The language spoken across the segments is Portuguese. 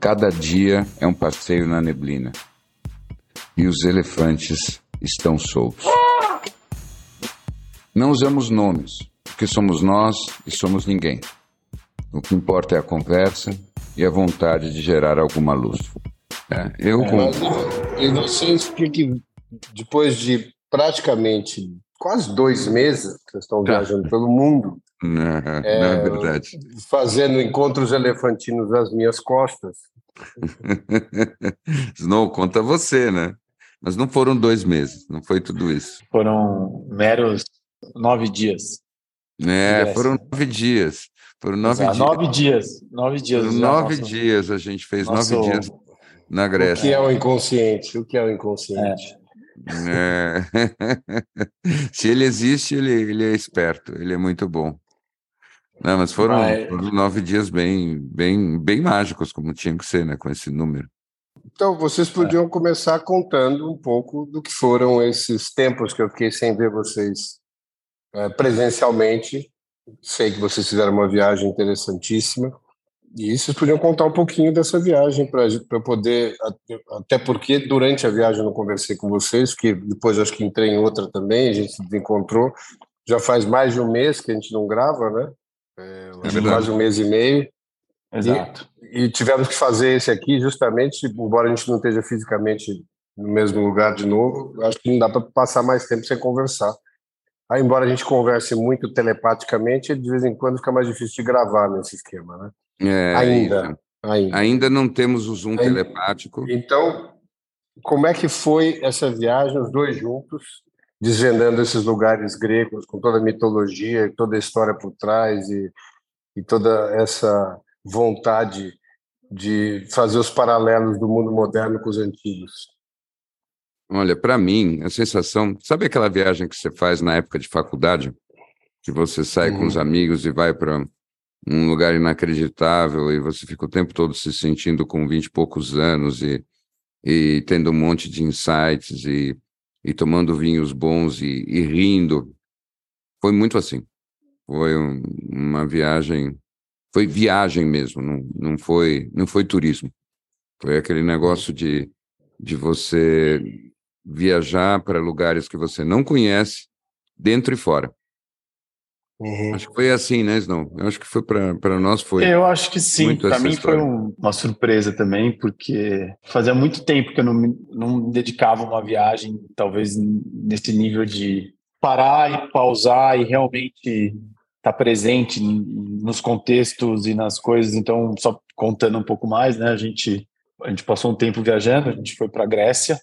Cada dia é um passeio na neblina. E os elefantes estão soltos. Não usamos nomes, porque somos nós e somos ninguém. O que importa é a conversa e a vontade de gerar alguma luz. É, eu é, E vocês, que depois de praticamente quase dois meses, vocês estão tá. viajando pelo mundo. Não, é, não é verdade. Fazendo encontros elefantinos às minhas costas. não, conta você, né? Mas não foram dois meses, não foi tudo isso. Foram meros nove dias. É, foram nove dias. Foram nove Exato, dias. Nove dias. Nove dias. Foram nove nosso, dias a gente fez nosso... nove dias na Grécia. O que é o inconsciente? O que é o inconsciente? É. É. Se ele existe, ele, ele é esperto, ele é muito bom. Não, mas foram, mas... foram nove dias bem, bem, bem mágicos, como tinha que ser, né, com esse número. Então, vocês podiam é. começar contando um pouco do que foram esses tempos que eu fiquei sem ver vocês é, presencialmente. Sei que vocês fizeram uma viagem interessantíssima. E vocês podiam contar um pouquinho dessa viagem para poder. Até porque durante a viagem eu não conversei com vocês, que depois acho que entrei em outra também, a gente se encontrou. Já faz mais de um mês que a gente não grava, né? É, é quase um mês e meio. Exato. E, e, tivemos que fazer esse aqui justamente, embora a gente não esteja fisicamente no mesmo lugar de novo, acho que não dá para passar mais tempo sem conversar. Aí, embora a gente converse muito telepaticamente, de vez em quando fica mais difícil de gravar nesse esquema, né? É, ainda, ainda. Ainda não temos o Zoom ainda. telepático. Então, como é que foi essa viagem, os dois juntos, desvendando esses lugares gregos, com toda a mitologia, toda a história por trás e, e toda essa vontade de fazer os paralelos do mundo moderno com os antigos? Olha, para mim, a sensação. Sabe aquela viagem que você faz na época de faculdade? Que você sai uhum. com os uhum. amigos e vai para um lugar inacreditável e você fica o tempo todo se sentindo com vinte e poucos anos e, e tendo um monte de insights e, e tomando vinhos bons e, e rindo. Foi muito assim. Foi um, uma viagem foi viagem mesmo, não, não, foi, não foi turismo. Foi aquele negócio de, de você viajar para lugares que você não conhece, dentro e fora. Uhum. Acho que foi assim, né, Snow? Eu acho que foi para nós foi. Eu acho que sim. Para mim história. foi um, uma surpresa também, porque fazia muito tempo que eu não me, não me dedicava a uma viagem, talvez nesse nível de parar e pausar e realmente estar tá presente nos contextos e nas coisas. Então, só contando um pouco mais, né? A gente a gente passou um tempo viajando, a gente foi para Grécia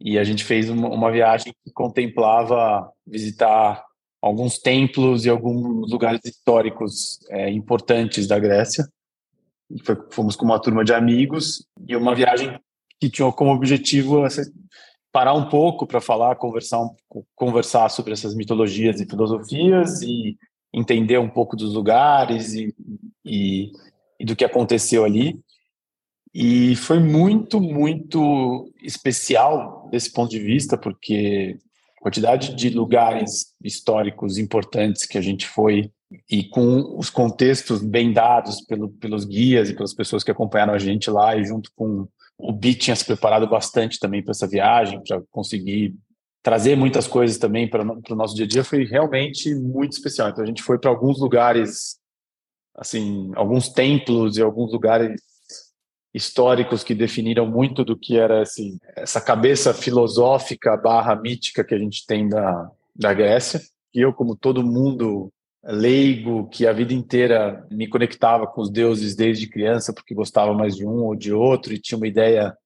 e a gente fez uma, uma viagem que contemplava visitar alguns templos e alguns lugares históricos é, importantes da Grécia. Foi, fomos com uma turma de amigos e uma viagem que tinha como objetivo parar um pouco para falar, conversar, conversar sobre essas mitologias e filosofias e entender um pouco dos lugares e, e, e do que aconteceu ali. E foi muito, muito especial desse ponto de vista, porque quantidade de lugares históricos importantes que a gente foi e com os contextos bem dados pelo, pelos guias e pelas pessoas que acompanharam a gente lá e junto com o Bi tinha se preparado bastante também para essa viagem, para conseguir trazer muitas coisas também para o nosso dia a dia foi realmente muito especial. Então a gente foi para alguns lugares, assim, alguns templos e alguns lugares históricos que definiram muito do que era assim, essa cabeça filosófica barra mítica que a gente tem da, da Grécia. E eu, como todo mundo leigo, que a vida inteira me conectava com os deuses desde criança, porque gostava mais de um ou de outro e tinha uma ideia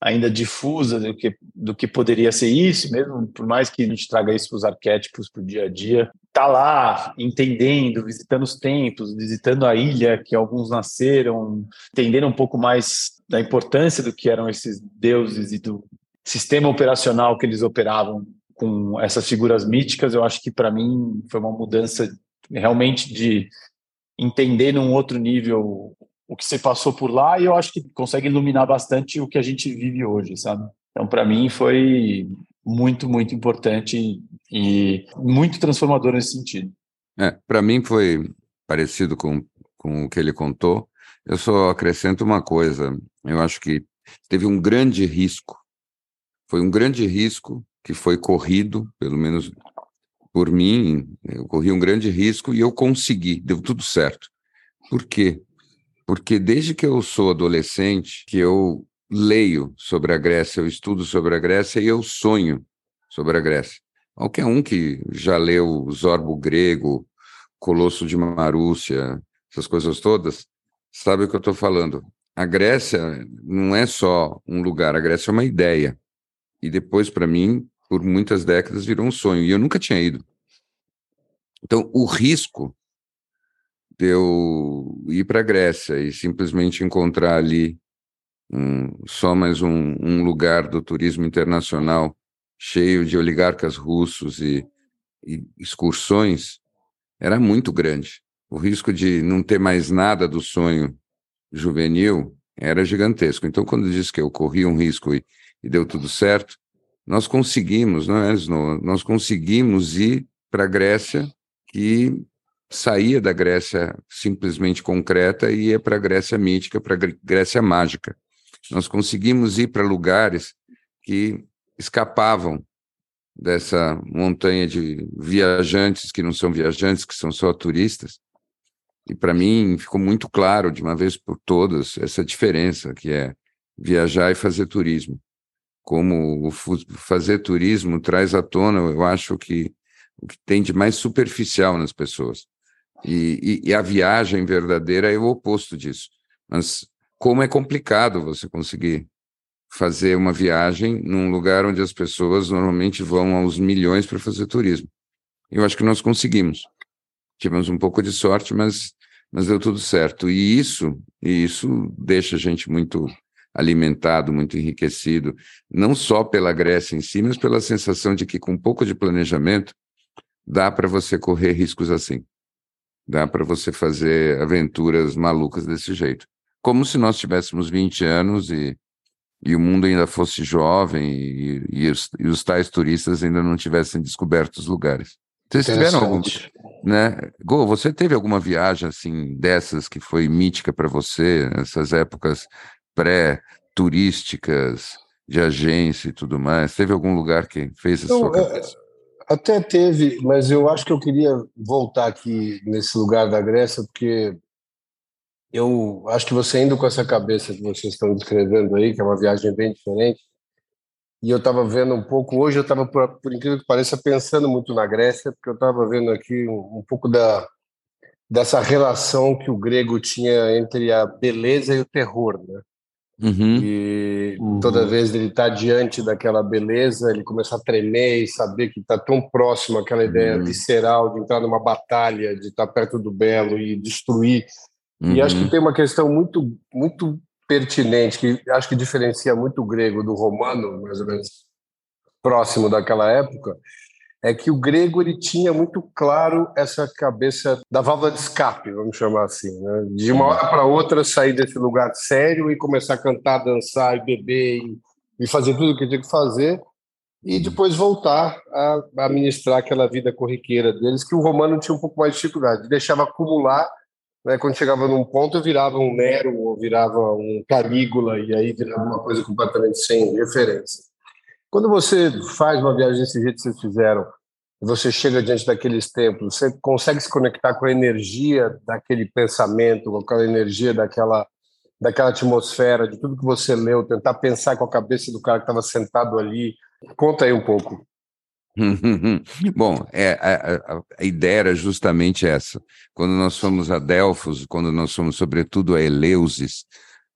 ainda difusa do que, do que poderia ser isso, mesmo por mais que a gente traga isso para os arquétipos para o dia a dia, tá lá entendendo, visitando os templos, visitando a ilha que alguns nasceram, entendendo um pouco mais da importância do que eram esses deuses e do sistema operacional que eles operavam com essas figuras míticas, eu acho que para mim foi uma mudança realmente de entender num outro nível o que você passou por lá e eu acho que consegue iluminar bastante o que a gente vive hoje, sabe? Então, para mim, foi muito, muito importante e muito transformador nesse sentido. É, para mim foi parecido com, com o que ele contou. Eu só acrescento uma coisa. Eu acho que teve um grande risco. Foi um grande risco que foi corrido, pelo menos por mim. Eu corri um grande risco e eu consegui. Deu tudo certo. Por quê? Porque desde que eu sou adolescente, que eu leio sobre a Grécia, eu estudo sobre a Grécia e eu sonho sobre a Grécia. Qualquer um que já leu Zorbo Grego, Colosso de Marúcia, essas coisas todas, sabe o que eu estou falando. A Grécia não é só um lugar, a Grécia é uma ideia. E depois, para mim, por muitas décadas, virou um sonho. E eu nunca tinha ido. Então, o risco de eu ir para a Grécia e simplesmente encontrar ali um, só mais um, um, lugar do turismo internacional cheio de oligarcas russos e, e excursões era muito grande. O risco de não ter mais nada do sonho juvenil era gigantesco. Então, quando disse que eu corri um risco e, e deu tudo certo, nós conseguimos, não é, Snow? Nós conseguimos ir para a Grécia, que saía da Grécia simplesmente concreta e ia para a Grécia mítica, para a Grécia mágica. Nós conseguimos ir para lugares que escapavam dessa montanha de viajantes que não são viajantes, que são só turistas. E para mim ficou muito claro, de uma vez por todas, essa diferença que é viajar e fazer turismo. Como fazer turismo traz à tona, eu acho que o que tem de mais superficial nas pessoas. E, e, e, a viagem verdadeira é o oposto disso. Mas como é complicado você conseguir fazer uma viagem num lugar onde as pessoas normalmente vão aos milhões para fazer turismo. Eu acho que nós conseguimos. Tivemos um pouco de sorte, mas, mas deu tudo certo. E isso, e isso deixa a gente muito alimentado, muito enriquecido, não só pela Grécia em si, mas pela sensação de que com um pouco de planejamento dá para você correr riscos assim. Dá para você fazer aventuras malucas desse jeito. Como se nós tivéssemos 20 anos e, e o mundo ainda fosse jovem e, e, os, e os tais turistas ainda não tivessem descoberto os lugares. Vocês tiveram algum, né? Go, você teve alguma viagem assim dessas que foi mítica para você, essas épocas pré-turísticas de agência e tudo mais? Teve algum lugar que fez a sua cabeça? Até teve, mas eu acho que eu queria voltar aqui nesse lugar da Grécia, porque eu acho que você indo com essa cabeça que vocês estão descrevendo aí, que é uma viagem bem diferente, e eu estava vendo um pouco, hoje eu estava, por, por, incrível que pareça, pensando muito na Grécia, porque eu estava vendo aqui um, um pouco da, dessa relação que o grego tinha entre a beleza e o terror, né? Uhum. E uhum. toda vez ele está diante daquela beleza, ele começa a tremer e saber que está tão próximo aquela ideia uhum. visceral de entrar numa batalha, de estar tá perto do belo e destruir. E acho que uhum. tem uma questão muito, muito pertinente, que acho que diferencia muito o grego do romano, mais ou menos próximo daquela época, é que o grego ele tinha muito claro essa cabeça da válvula de escape, vamos chamar assim, né? de uma hora para outra sair desse lugar sério e começar a cantar, dançar e beber e, e fazer tudo o que tinha que fazer e depois voltar a, a administrar aquela vida corriqueira deles que o romano tinha um pouco mais de dificuldade, deixava acumular, né? quando chegava num ponto virava um Nero ou virava um Calígula e aí virava uma coisa completamente sem referência. Quando você faz uma viagem desse jeito que vocês fizeram, você chega diante daqueles templos, você consegue se conectar com a energia daquele pensamento, com aquela energia daquela, daquela atmosfera, de tudo que você leu, tentar pensar com a cabeça do cara que estava sentado ali. Conta aí um pouco. Bom, é, a, a, ideia era justamente essa. Quando nós fomos a Delfos, quando nós fomos, sobretudo, a Eleusis,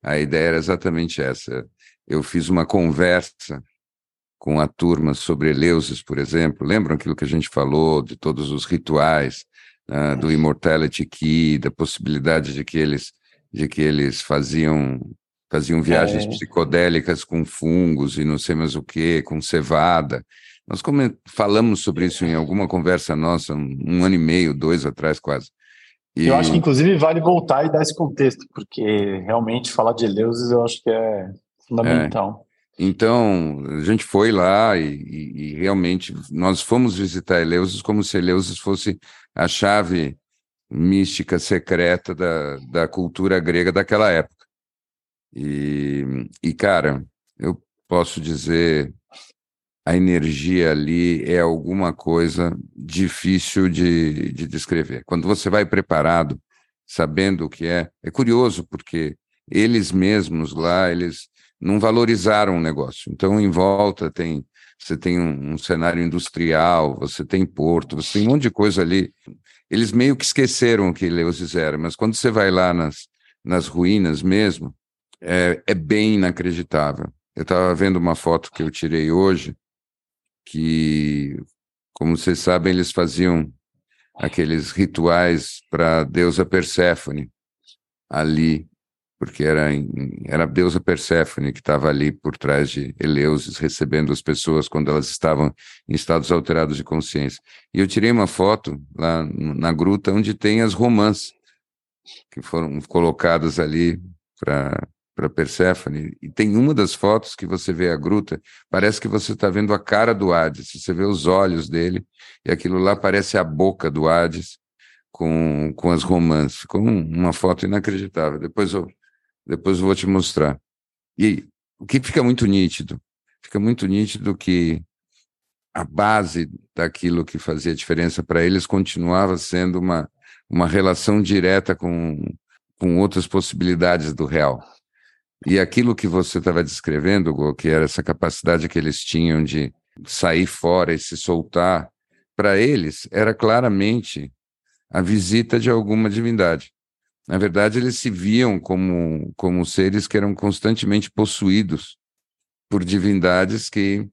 a ideia era exatamente essa eu fiz uma conversa com a turma sobre Eleusis, por exemplo. Lembram aquilo que a gente falou de todos os rituais, uh, do Immortality Key, da possibilidade de que eles, de que eles faziam faziam viagens é. psicodélicas com fungos e não sei mais o que, com cevada. Nós falamos sobre isso em alguma conversa nossa, um, um ano e meio, dois atrás quase. E... Eu acho que, inclusive, vale voltar e dar esse contexto, porque realmente falar de Eleusis eu acho que é fundamental. É. Então, a gente foi lá e, e, e, realmente nós fomos visitar Eleusis como se Eleusis fosse a chave mística secreta da, da cultura grega daquela época. E, e, cara, eu posso dizer, a energia ali é alguma coisa difícil de, de descrever. Quando você vai preparado, sabendo o que é, é curioso, porque eles mesmos lá, eles não valorizaram o negócio. Então, em volta tem você tem um, um, cenário industrial, você tem porto, você tem um monte de coisa ali. Eles meio que esqueceram o que Leusis era, mas quando você vai lá nas, nas ruínas mesmo, é, é bem inacreditável. Eu estava vendo uma foto que eu tirei hoje, que, como vocês sabem, eles faziam aqueles rituais para a deusa Perséfone ali, porque era, era a deusa Perséfone que estava ali por trás de Eleusis, recebendo as pessoas quando elas estavam em estados alterados de consciência. E eu tirei uma foto lá na gruta onde tem as romãs que foram colocadas ali para Perséfone, e tem uma das fotos que você vê a gruta, parece que você está vendo a cara do Hades, você vê os olhos dele, e aquilo lá parece a boca do Hades com, com as romãs. Ficou um, uma foto inacreditável. Depois eu, depois eu vou te mostrar. E o que fica muito nítido? Fica muito nítido que a base daquilo que fazia diferença para eles continuava sendo uma, uma relação direta com, com outras possibilidades do real. E aquilo que você estava descrevendo, Go, que era essa capacidade que eles tinham de sair fora e se soltar, para eles era claramente a visita de alguma divindade. Na verdade, eles se viam como, como seres que eram constantemente possuídos por divindades que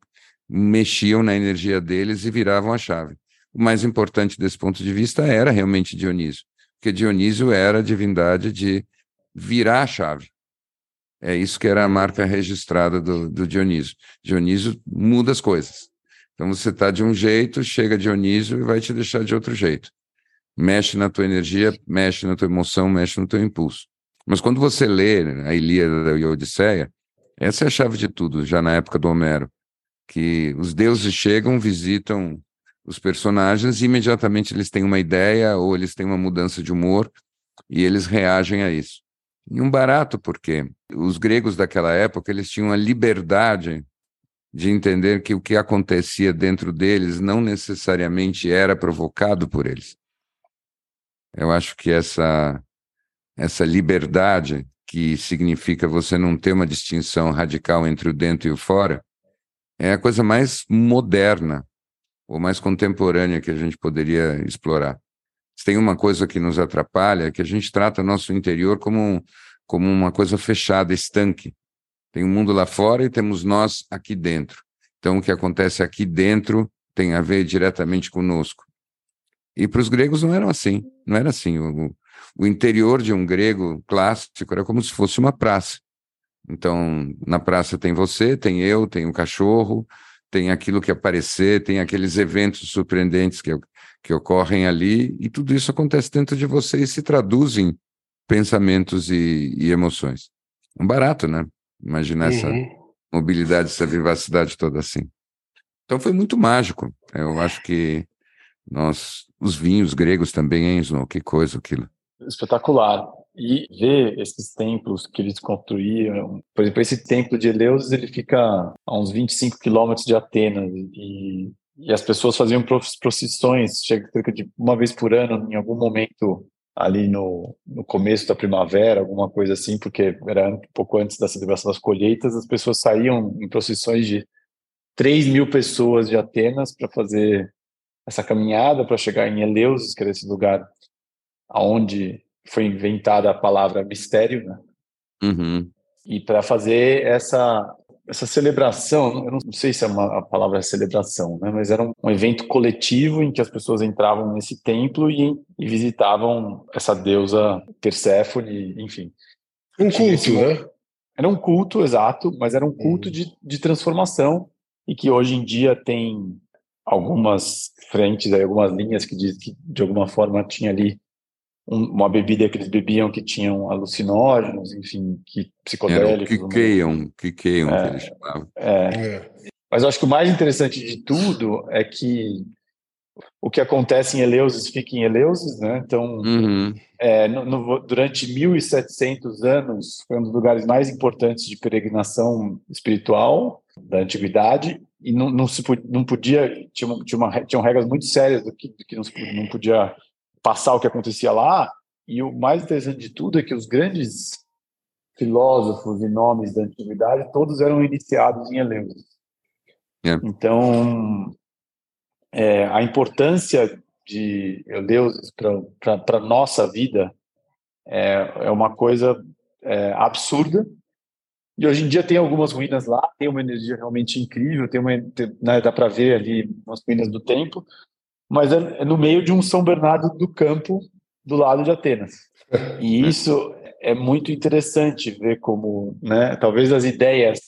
mexiam na energia deles e viravam a chave. O mais importante desse ponto de vista era realmente Dionísio, porque Dionísio era a divindade de virar a chave. É isso que era a marca registrada do, do Dionísio. Dionísio muda as coisas. Então você está de um jeito, chega Dionísio e vai te deixar de outro jeito. Mexe na tua energia, mexe na tua emoção, mexe no teu impulso. Mas quando você lê a Ilíada e a Odisseia, essa é a chave de tudo, já na época do Homero, que os deuses chegam, visitam os personagens e imediatamente eles têm uma ideia ou eles têm uma mudança de humor e eles reagem a isso. E um barato, porque os gregos daquela época eles tinham a liberdade de entender que o que acontecia dentro deles não necessariamente era provocado por eles. Eu acho que essa essa liberdade que significa você não ter uma distinção radical entre o dentro e o fora é a coisa mais moderna ou mais contemporânea que a gente poderia explorar. Se tem uma coisa que nos atrapalha, é que a gente trata nosso interior como, como uma coisa fechada, estanque. Tem o um mundo lá fora e temos nós aqui dentro. Então, o que acontece aqui dentro tem a ver diretamente conosco. E para os gregos não era assim, não era assim. O, o interior de um grego clássico era como se fosse uma praça. Então, na praça tem você, tem eu, tem o cachorro, tem aquilo que aparecer, tem aqueles eventos surpreendentes que, que ocorrem ali, e tudo isso acontece dentro de você e se traduz em pensamentos e, e emoções. Um barato, né? Imaginar uhum. essa mobilidade, essa vivacidade toda assim. Então foi muito mágico. Eu acho que nós, os vinhos gregos também, hein? Que coisa aquilo. Espetacular. E ver esses templos que eles construíram, por exemplo, esse templo de Eleusis, ele fica a uns 25 quilômetros de Atenas e e as pessoas faziam procissões, cerca de uma vez por ano, em algum momento ali no, no começo da primavera, alguma coisa assim, porque era um pouco antes da celebração das colheitas, as pessoas saíam em procissões de 3 mil pessoas de Atenas para fazer essa caminhada para chegar em Eleusis, que era esse lugar aonde foi inventada a palavra mistério, né? Uhum. E para fazer essa essa celebração, eu não sei se é uma, a palavra é celebração, né? mas era um, um, evento coletivo em que as pessoas entravam nesse templo e, e visitavam essa deusa Perséfone, enfim. Um culto, esse, né? Era um culto, exato, mas era um culto uhum. de, de transformação e que hoje em dia tem algumas frentes, algumas linhas que diz que de alguma forma tinha ali uma bebida que eles bebiam que tinham alucinógenos, enfim, que psicodélicos. Era o quiqueiam, quiqueiam é, que eles chamavam. É. é. Mas eu acho que o mais interessante de tudo é que o que acontece em Eleusis fica em Eleusis, né? Então, uhum. é, no, no, durante 1.700 anos, foi um dos lugares mais importantes de peregrinação espiritual da antiguidade e não, não se não podia tinha, tinha uma, tinham regras muito sérias do que, do que não, não podia passar o que acontecia lá. E o mais interessante de tudo é que os grandes filósofos e nomes da antiguidade todos eram iniciados em Eleusis. É. Então, é, a importância de Eleusis para a nossa vida é, é uma coisa é, absurda. E hoje em dia tem algumas ruínas lá, tem uma energia realmente incrível, tem uma, tem, né, dá para ver ali umas ruínas do templo, mas é, é no meio de um São Bernardo do Campo, do lado de Atenas. E isso é muito interessante ver como, né, talvez as ideias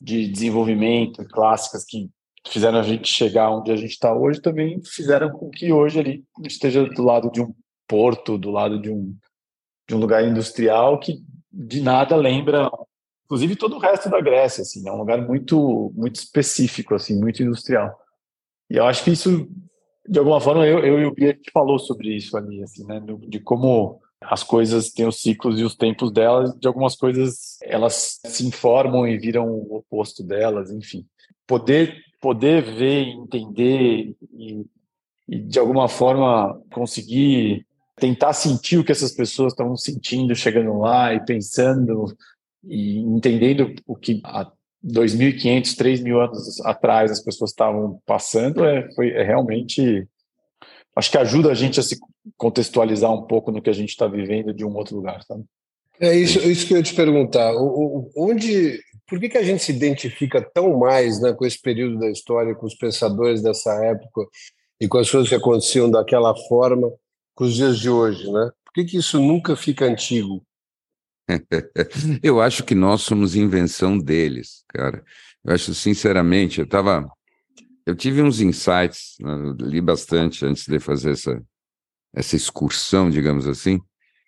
de desenvolvimento clássicas que fizeram a gente chegar onde a gente está hoje também fizeram com que hoje ali esteja do lado de um porto, do lado de um, de um lugar industrial que de nada lembra, inclusive todo o resto da Grécia, assim, é um lugar muito muito específico, assim, muito industrial. E eu acho que isso, de alguma forma, eu, eu e o Bia falou sobre isso ali, assim, né? De como as coisas têm os ciclos e os tempos delas, de algumas coisas elas se informam e viram o oposto delas, enfim. Poder, poder ver, entender e, e de alguma forma conseguir tentar sentir o que essas pessoas estavam sentindo chegando lá e pensando e entendendo o que a 2.500, 3.000 anos atrás as pessoas estavam passando, é, foi, é realmente. Acho que ajuda a gente a se contextualizar um pouco no que a gente está vivendo de um outro lugar, sabe? É isso, isso que eu ia te perguntar. O, onde, por que, que a gente se identifica tão mais né, com esse período da história, com os pensadores dessa época e com as coisas que aconteciam daquela forma, com os dias de hoje, né? Por que, que isso nunca fica antigo? eu acho que nós somos invenção deles, cara. Eu acho, sinceramente, eu tava. Eu tive uns insights, né, li bastante antes de fazer essa, essa excursão, digamos assim,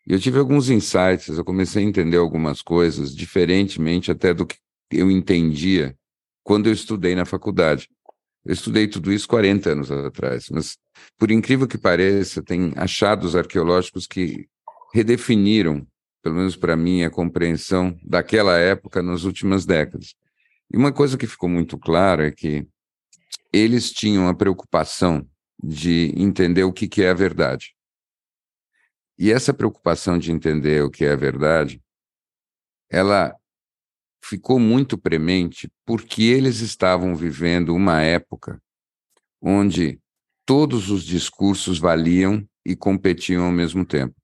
e eu tive alguns insights, eu comecei a entender algumas coisas, diferentemente até do que eu entendia quando eu estudei na faculdade. Eu estudei tudo isso 40 anos atrás, mas, por incrível que pareça, tem achados arqueológicos que redefiniram pelo menos para mim, a compreensão daquela época nas últimas décadas. E uma coisa que ficou muito clara é que eles tinham a preocupação de entender o que, que é a verdade. E essa preocupação de entender o que é a verdade, ela ficou muito premente porque eles estavam vivendo uma época onde todos os discursos valiam e competiam ao mesmo tempo.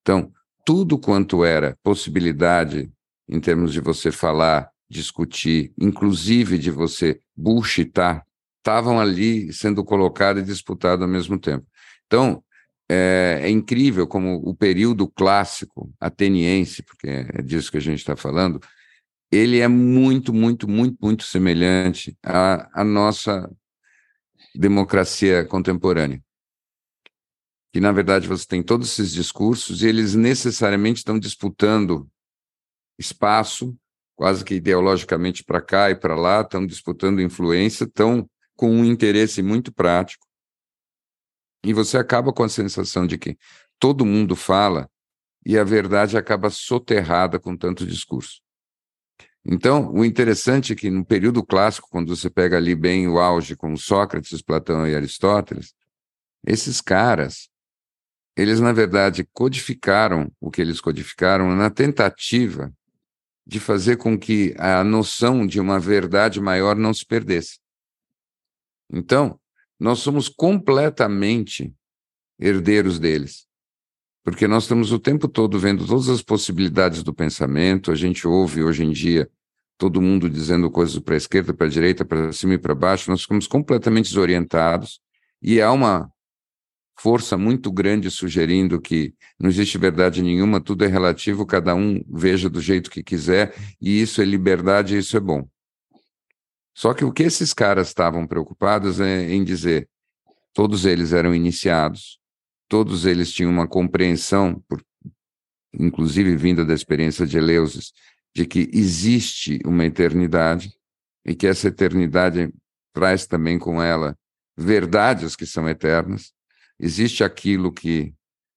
Então, tudo quanto era possibilidade em termos de você falar, discutir, inclusive de você bullshitar, estavam ali sendo colocado e disputado ao mesmo tempo. Então, é, é, incrível como o período clássico ateniense, porque é disso que a gente está falando, ele é muito, muito, muito, muito semelhante à, à nossa democracia contemporânea que na verdade você tem todos esses discursos e eles necessariamente estão disputando espaço, quase que ideologicamente para cá e para lá, estão disputando influência, estão com um interesse muito prático. E você acaba com a sensação de que todo mundo fala e a verdade acaba soterrada com tanto discurso. Então, o interessante é que no período clássico, quando você pega ali bem o auge com Sócrates, Platão e Aristóteles, esses caras eles, na verdade, codificaram o que eles codificaram na tentativa de fazer com que a noção de uma verdade maior não se perdesse. Então, nós somos completamente herdeiros deles, porque nós estamos o tempo todo vendo todas as possibilidades do pensamento, a gente ouve hoje em dia todo mundo dizendo coisas para a esquerda, para a direita, para cima e para baixo, nós ficamos completamente desorientados e há uma força muito grande sugerindo que não existe verdade nenhuma, tudo é relativo, cada um veja do jeito que quiser, e isso é liberdade isso é bom. Só que o que esses caras estavam preocupados é em dizer, todos eles eram iniciados, todos eles tinham uma compreensão, por, inclusive vinda da experiência de Eleusis, de que existe uma eternidade e que essa eternidade traz também com ela verdades que são eternas. Existe aquilo que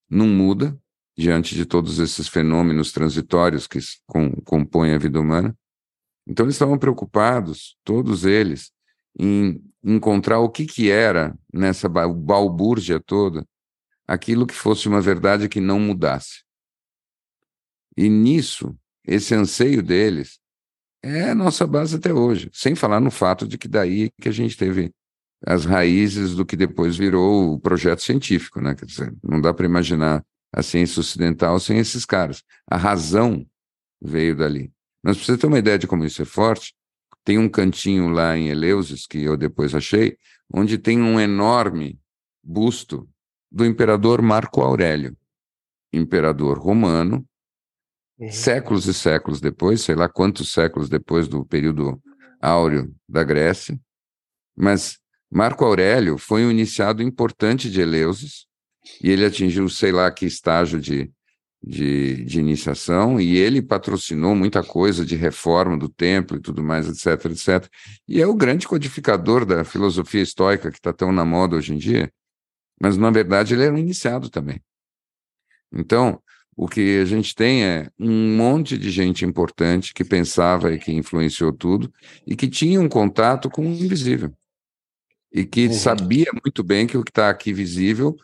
não muda diante de todos esses fenômenos transitórios que com, compõem a vida humana. Então eles estavam preocupados, todos eles, em encontrar o que, que era nessa balbúrdia toda, aquilo que fosse uma verdade que não mudasse. E nisso, esse anseio deles é a nossa base até hoje, sem falar no fato de que daí que a gente teve as raízes do que depois virou o projeto científico, né? Quer dizer, não dá para imaginar a ciência ocidental sem esses caras. A razão veio dali. Mas para você ter uma ideia de como isso é forte, tem um cantinho lá em Eleusis, que eu depois achei, onde tem um enorme busto do imperador Marco Aurélio, imperador romano, uhum. séculos e séculos depois, sei lá quantos séculos depois do período áureo da Grécia, mas Marco Aurélio foi um iniciado importante de Eleusis, e ele atingiu sei lá que estágio de de, de iniciação e ele patrocinou muita coisa de reforma do templo e tudo mais, etc, etc. E é o grande codificador da filosofia estoica que está tão na moda hoje em dia, mas na verdade ele era um iniciado também. Então, o que a gente tem é um monte de gente importante que pensava e que influenciou tudo e que tinha um contato com o invisível. E que uhum. sabia muito bem que o que está aqui visível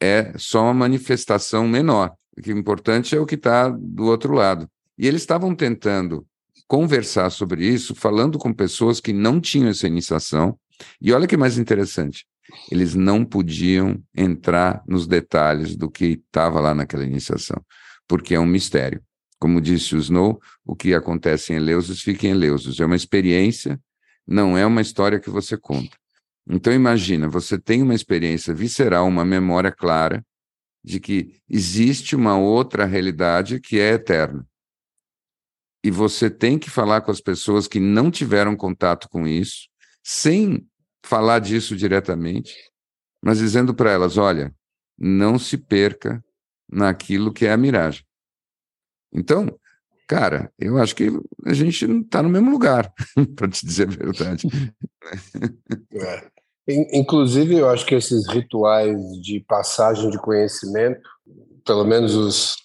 é só uma manifestação menor o que é importante é o que está do outro lado. E eles estavam tentando conversar sobre isso, falando com pessoas que não tinham essa iniciação. E olha que mais interessante, eles não podiam entrar nos detalhes do que estava lá naquela iniciação, porque é um mistério. Como disse o Snow, o que acontece em Eleusis fica em Eleusis. É uma experiência, não é uma história que você conta. Então imagina, você tem uma experiência visceral, uma memória clara, de que existe uma outra realidade que é eterna. E você tem que falar com as pessoas que não tiveram contato com isso, sem falar disso diretamente, mas dizendo para elas: olha, não se perca naquilo que é a miragem. Então, cara, eu acho que a gente não está no mesmo lugar, para te dizer a verdade. É. Inclusive, eu acho que esses rituais de passagem de conhecimento, pelo menos os,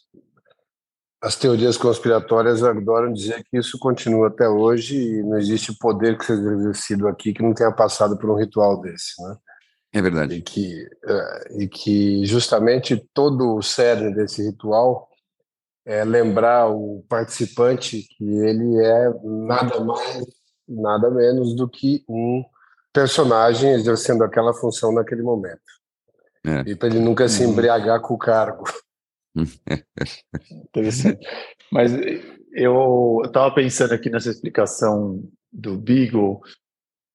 as teorias conspiratórias adoram dizer que isso continua até hoje e não existe poder que seja exercido aqui que não tenha passado por um ritual desse, né? É verdade. E que, é, e que justamente todo o cerne desse ritual é lembrar o participante que ele é nada mais, nada menos do que um personagem exercendo aquela função naquele momento. É. E para ele nunca se uhum. embriagar com o cargo. Interessante. Mas eu estava pensando aqui nessa explicação do Beagle,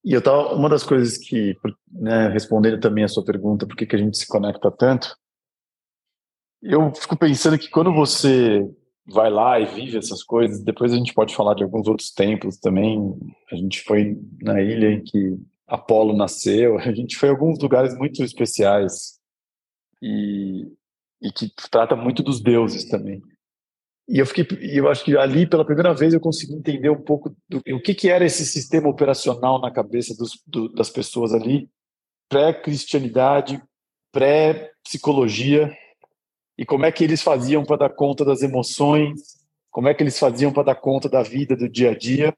e eu tava, uma das coisas que, né, respondendo também a sua pergunta, por que, que a gente se conecta tanto, eu fico pensando que quando você vai lá e vive essas coisas, depois a gente pode falar de alguns outros templos também. A gente foi na ilha em que Apolo nasceu. A gente foi em alguns lugares muito especiais e, e que trata muito dos deuses também. E eu fiquei, eu acho que ali pela primeira vez eu consegui entender um pouco do o que, que era esse sistema operacional na cabeça dos, do, das pessoas ali, pré-cristianidade, pré-psicologia, e como é que eles faziam para dar conta das emoções, como é que eles faziam para dar conta da vida do dia a dia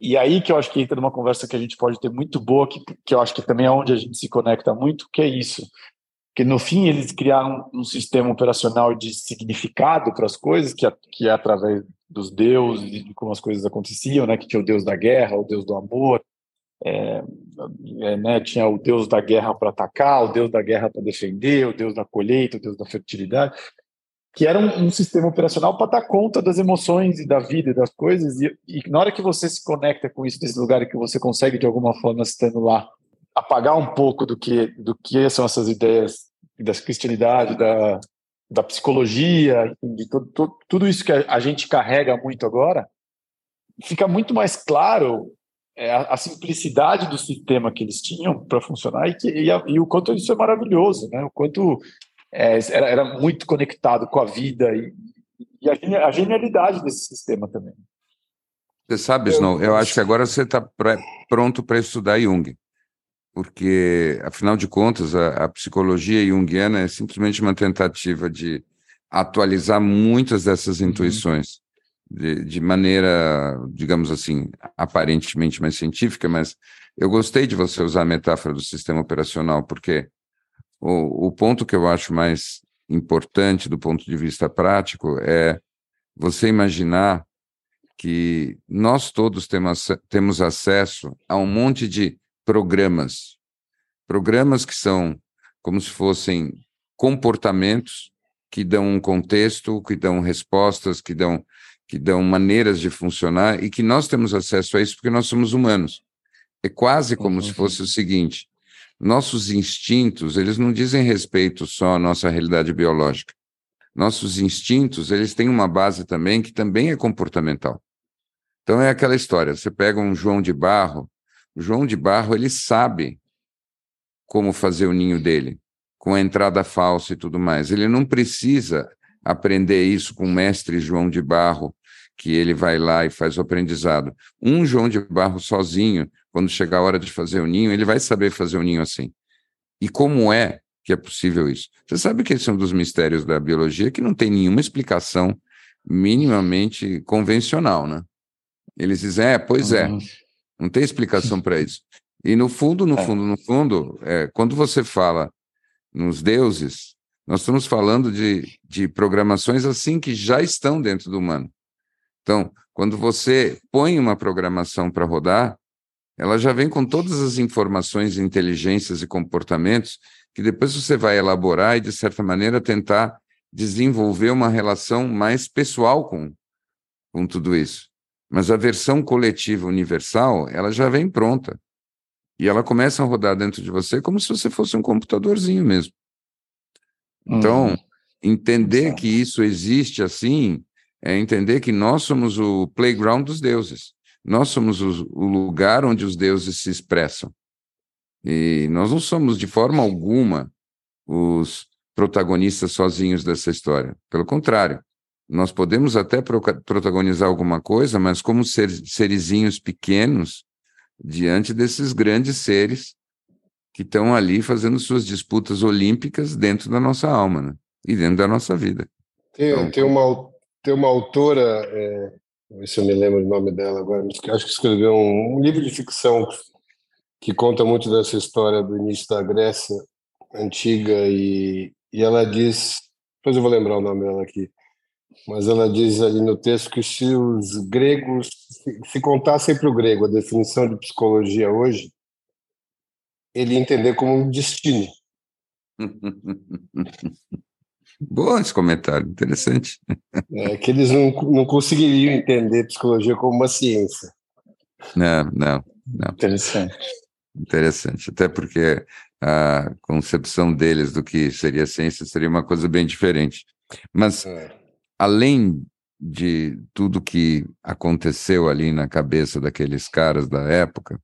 e aí que eu acho que entra numa conversa que a gente pode ter muito boa, que, que eu acho que também é onde a gente se conecta muito, que é isso. Que no fim eles criaram um sistema operacional de significado para as coisas, que é, que é através dos deuses de como as coisas aconteciam, né? Que tinha o deus da guerra, o deus do amor, é, é, né, tinha o deus da guerra para atacar, o deus da guerra para defender, o deus da colheita, o deus da fertilidade. que era um, um sistema operacional para dar conta das emoções e da vida e das coisas. E, e, na hora que você se conecta com isso nesse lugar e que você consegue, de alguma forma, estando lá, apagar um pouco do que, do que são essas ideias da cristianidade, da, da psicologia, de tudo, tudo isso que a, a gente carrega muito agora, fica muito mais claro é, a, a, simplicidade do sistema que eles tinham para funcionar e, que, e, a, e, o quanto isso é maravilhoso, né? O quanto é, era, era, muito conectado com a vida e, e a, genialidade desse sistema também. Você sabe, Snow, eu acho que agora você está pronto para estudar Jung, porque, afinal de contas, a, a psicologia junguiana é simplesmente uma tentativa de atualizar muitas dessas uhum. intuições de, de maneira, digamos assim, aparentemente mais científica, mas eu gostei de você usar a metáfora do sistema operacional, porque o, o ponto que eu acho mais importante do ponto de vista prático é você imaginar que nós todos temos, temos acesso a um monte de programas, programas que são como se fossem comportamentos que dão um contexto, que dão respostas, que dão que dão maneiras de funcionar e que nós temos acesso a isso porque nós somos humanos. É quase como uhum. se fosse o seguinte: nossos instintos, eles não dizem respeito só à nossa realidade biológica. Nossos instintos, eles têm uma base também que também é comportamental. Então é aquela história, você pega um João de Barro, o João de Barro, ele sabe como fazer o ninho dele, com a entrada falsa e tudo mais. Ele não precisa aprender isso com o mestre João de Barro, que ele vai lá e faz o aprendizado. Um João de Barro sozinho, quando chegar a hora de fazer o ninho, ele vai saber fazer o ninho assim. E como é que é possível isso? Você sabe que esse é um dos mistérios da biologia que não tem nenhuma explicação minimamente convencional, né? Eles dizem, é, pois é, uhum. não tem explicação para isso. E no fundo, no é. fundo, no fundo, é, quando você fala nos deuses, nós estamos falando de, de programações assim que já estão dentro do humano. Então, quando você põe uma programação para rodar, ela já vem com todas as informações, inteligências e comportamentos que depois você vai elaborar e, de certa maneira, tentar desenvolver uma relação mais pessoal com, com tudo isso. Mas a versão coletiva universal, ela já vem pronta. E ela começa a rodar dentro de você como se você fosse um computadorzinho mesmo. Então, uhum. entender que isso existe assim é entender que nós somos o playground dos deuses. Nós somos o, o lugar onde os deuses se expressam. E nós não somos, de forma alguma, os protagonistas sozinhos dessa história. Pelo contrário, nós podemos até pro protagonizar alguma coisa, mas como ser, serizinhos pequenos diante desses grandes seres que estão ali fazendo suas disputas olímpicas dentro da nossa alma, né? E dentro da nossa vida. Tem, então, tem, uma, tem uma autora, é, sei se eu me lembro o nome dela agora, acho que escreveu um, um livro de ficção que conta muito dessa história do início da Grécia antiga e, e ela diz, depois eu vou lembrar o nome dela aqui, mas ela diz ali no texto que se os gregos, se, se contassem para o grego a definição de psicologia hoje, ele entender como um destino. Bom esse comentário, interessante. É que eles não, não conseguiriam entender psicologia como uma ciência. Não, não, não. Interessante. Interessante, até porque a concepção deles do que seria ciência seria uma coisa bem diferente. Mas, é. além de tudo que aconteceu ali na cabeça daqueles caras da época,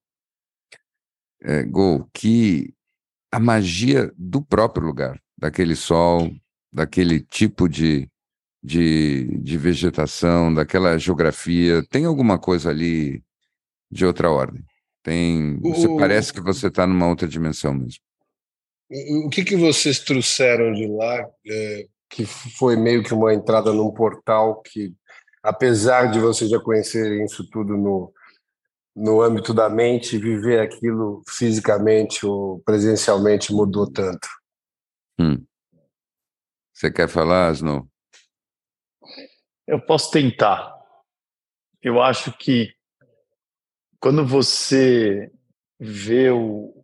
é, Gol, que a magia do próprio lugar, daquele sol, daquele tipo de, de, de vegetação, daquela geografia, tem alguma coisa ali de outra ordem. Tem, você o... parece que você está numa outra dimensão mesmo. O que, que vocês trouxeram de lá, é, que foi meio que uma entrada num portal que, apesar de vocês já conhecerem isso tudo no, no âmbito da mente, viver aquilo fisicamente ou presencialmente mudou tanto? Hum. Você quer falar, Asno? Eu posso tentar. Eu acho que quando você vê o,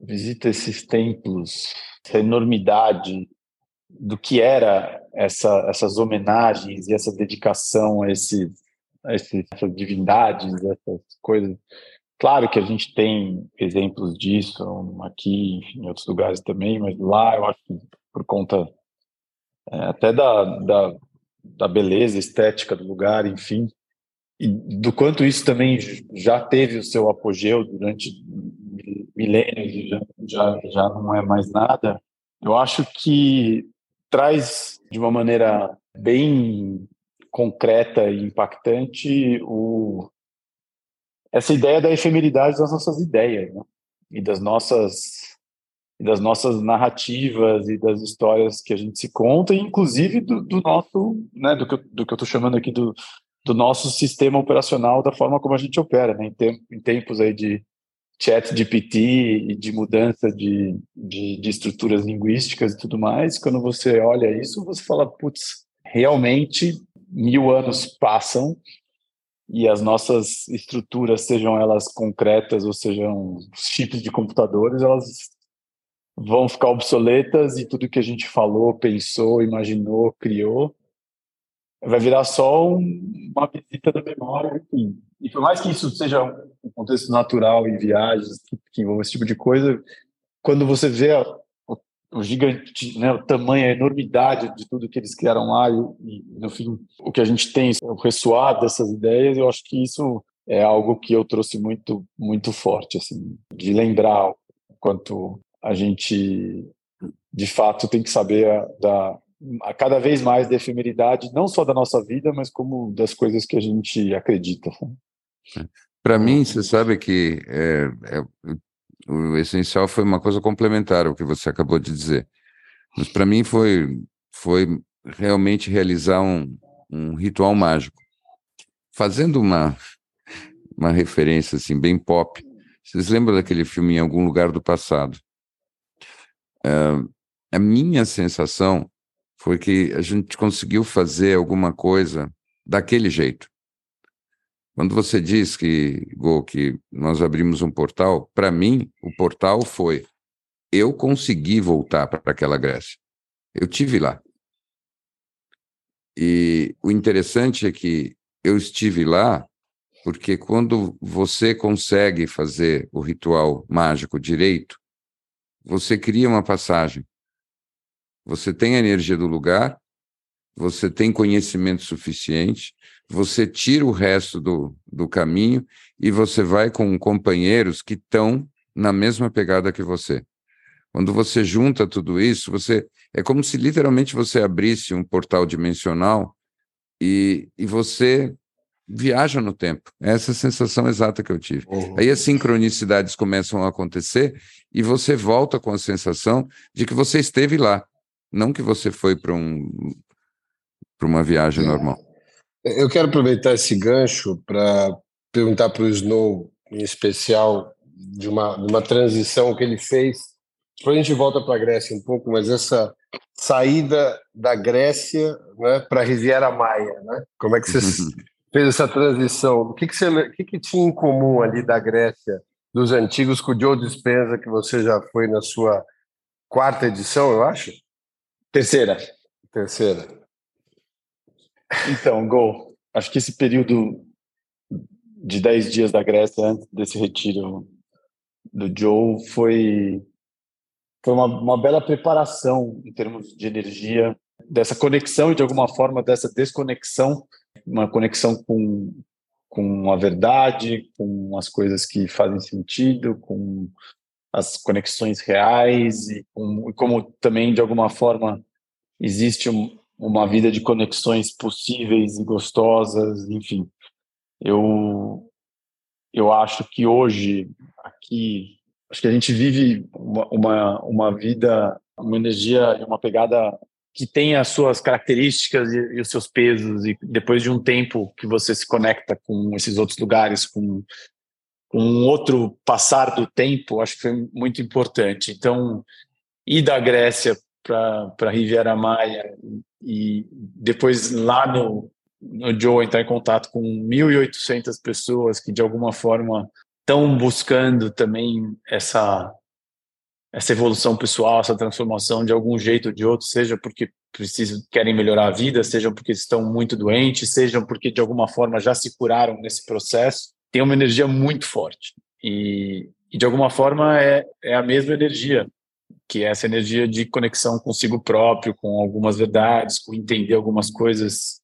visita esses templos, essa enormidade do que era essa, essas homenagens e essa dedicação a, esse, a esse, essas divindades, essas coisas. Claro que a gente tem exemplos disso aqui, em outros lugares também, mas lá eu acho que por conta é, até da, da, da beleza estética do lugar, enfim, e do quanto isso também já teve o seu apogeu durante milênios e já, já, já não é mais nada, eu acho que traz de uma maneira bem concreta e impactante o, essa ideia da efemeridade das nossas ideias né? e das nossas das nossas narrativas e das histórias que a gente se conta, inclusive do, do nosso, né, do que, do que eu estou chamando aqui do, do nosso sistema operacional, da forma como a gente opera, né, em, tem, em tempos aí de chat de PT e de mudança de, de, de, estruturas linguísticas e tudo mais, quando você olha isso, você fala, putz, realmente mil anos passam e as nossas estruturas, sejam elas concretas ou sejam chips de computadores, elas vão ficar obsoletas e tudo que a gente falou, pensou, imaginou, criou, vai virar só um, uma visita da memória, enfim. E por mais que isso seja um contexto natural em viagens, que, esse tipo de coisa, quando você vê o, gigante, né, o tamanho, a enormidade de tudo que eles criaram lá e, no fim, o que a gente tem, o ressoar dessas ideias, eu acho que isso é algo que eu trouxe muito, muito forte, assim, de lembrar o quanto a gente de fato tem que saber a, da, a cada vez mais da efemeridade, não só da nossa vida, mas como das coisas que a gente acredita. Para mim, você sabe que é, é, o essencial foi uma coisa complementar ao que você acabou de dizer. Mas para mim foi, foi realmente realizar um, um ritual mágico. Fazendo uma, uma referência assim, bem pop, vocês lembram daquele filme Em Algum Lugar do Passado? Uh, a minha sensação foi que a gente conseguiu fazer alguma coisa daquele jeito. Quando você diz que, que nós abrimos um portal, para mim, o portal foi eu consegui voltar para aquela Grécia. Eu tive lá. E o interessante é que eu estive lá porque quando você consegue fazer o ritual mágico direito, você cria uma passagem. Você tem a energia do lugar, você tem conhecimento suficiente, você tira o resto do, do caminho e você vai com companheiros que estão na mesma pegada que você. Quando você junta tudo isso, você é como se literalmente você abrisse um portal dimensional e, e você viaja no tempo. Essa é a sensação exata que eu tive. Uhum. Aí as sincronicidades começam a acontecer e você volta com a sensação de que você esteve lá, não que você foi para um, uma viagem é. normal. Eu quero aproveitar esse gancho para perguntar para o Snow, em especial, de uma, de uma transição que ele fez. Depois a gente volta para a Grécia um pouco, mas essa saída da Grécia né, para a Riviera Maia, né? Como é que você fez essa transição. O que, que, você, o que, que tinha em comum ali da Grécia, dos antigos, com o Joe Dispenza, que você já foi na sua quarta edição, eu acho? Terceira. Terceira. Então, Gol, acho que esse período de dez dias da Grécia, antes desse retiro do Joe, foi, foi uma, uma bela preparação em termos de energia, dessa conexão e, de alguma forma, dessa desconexão uma conexão com, com a verdade, com as coisas que fazem sentido, com as conexões reais e, com, e como também de alguma forma existe um, uma vida de conexões possíveis e gostosas, enfim. Eu eu acho que hoje aqui acho que a gente vive uma, uma, uma vida, uma energia e uma pegada que tem as suas características e, e, os seus pesos e depois de um tempo que você se conecta com esses outros lugares com, com um outro passar do tempo acho que foi muito importante então ir da Grécia para Riviera Maia e depois lá no no Joe entrar em contato com 1.800 pessoas que de alguma forma estão buscando também essa essa evolução pessoal, essa transformação de algum jeito ou de outro, seja porque precisam, querem melhorar a vida, seja porque estão muito doentes, seja porque de alguma forma já se curaram nesse processo, tem uma energia muito forte. E, e de alguma forma é, é a mesma energia, que é essa energia de conexão consigo próprio, com algumas verdades, com entender algumas coisas.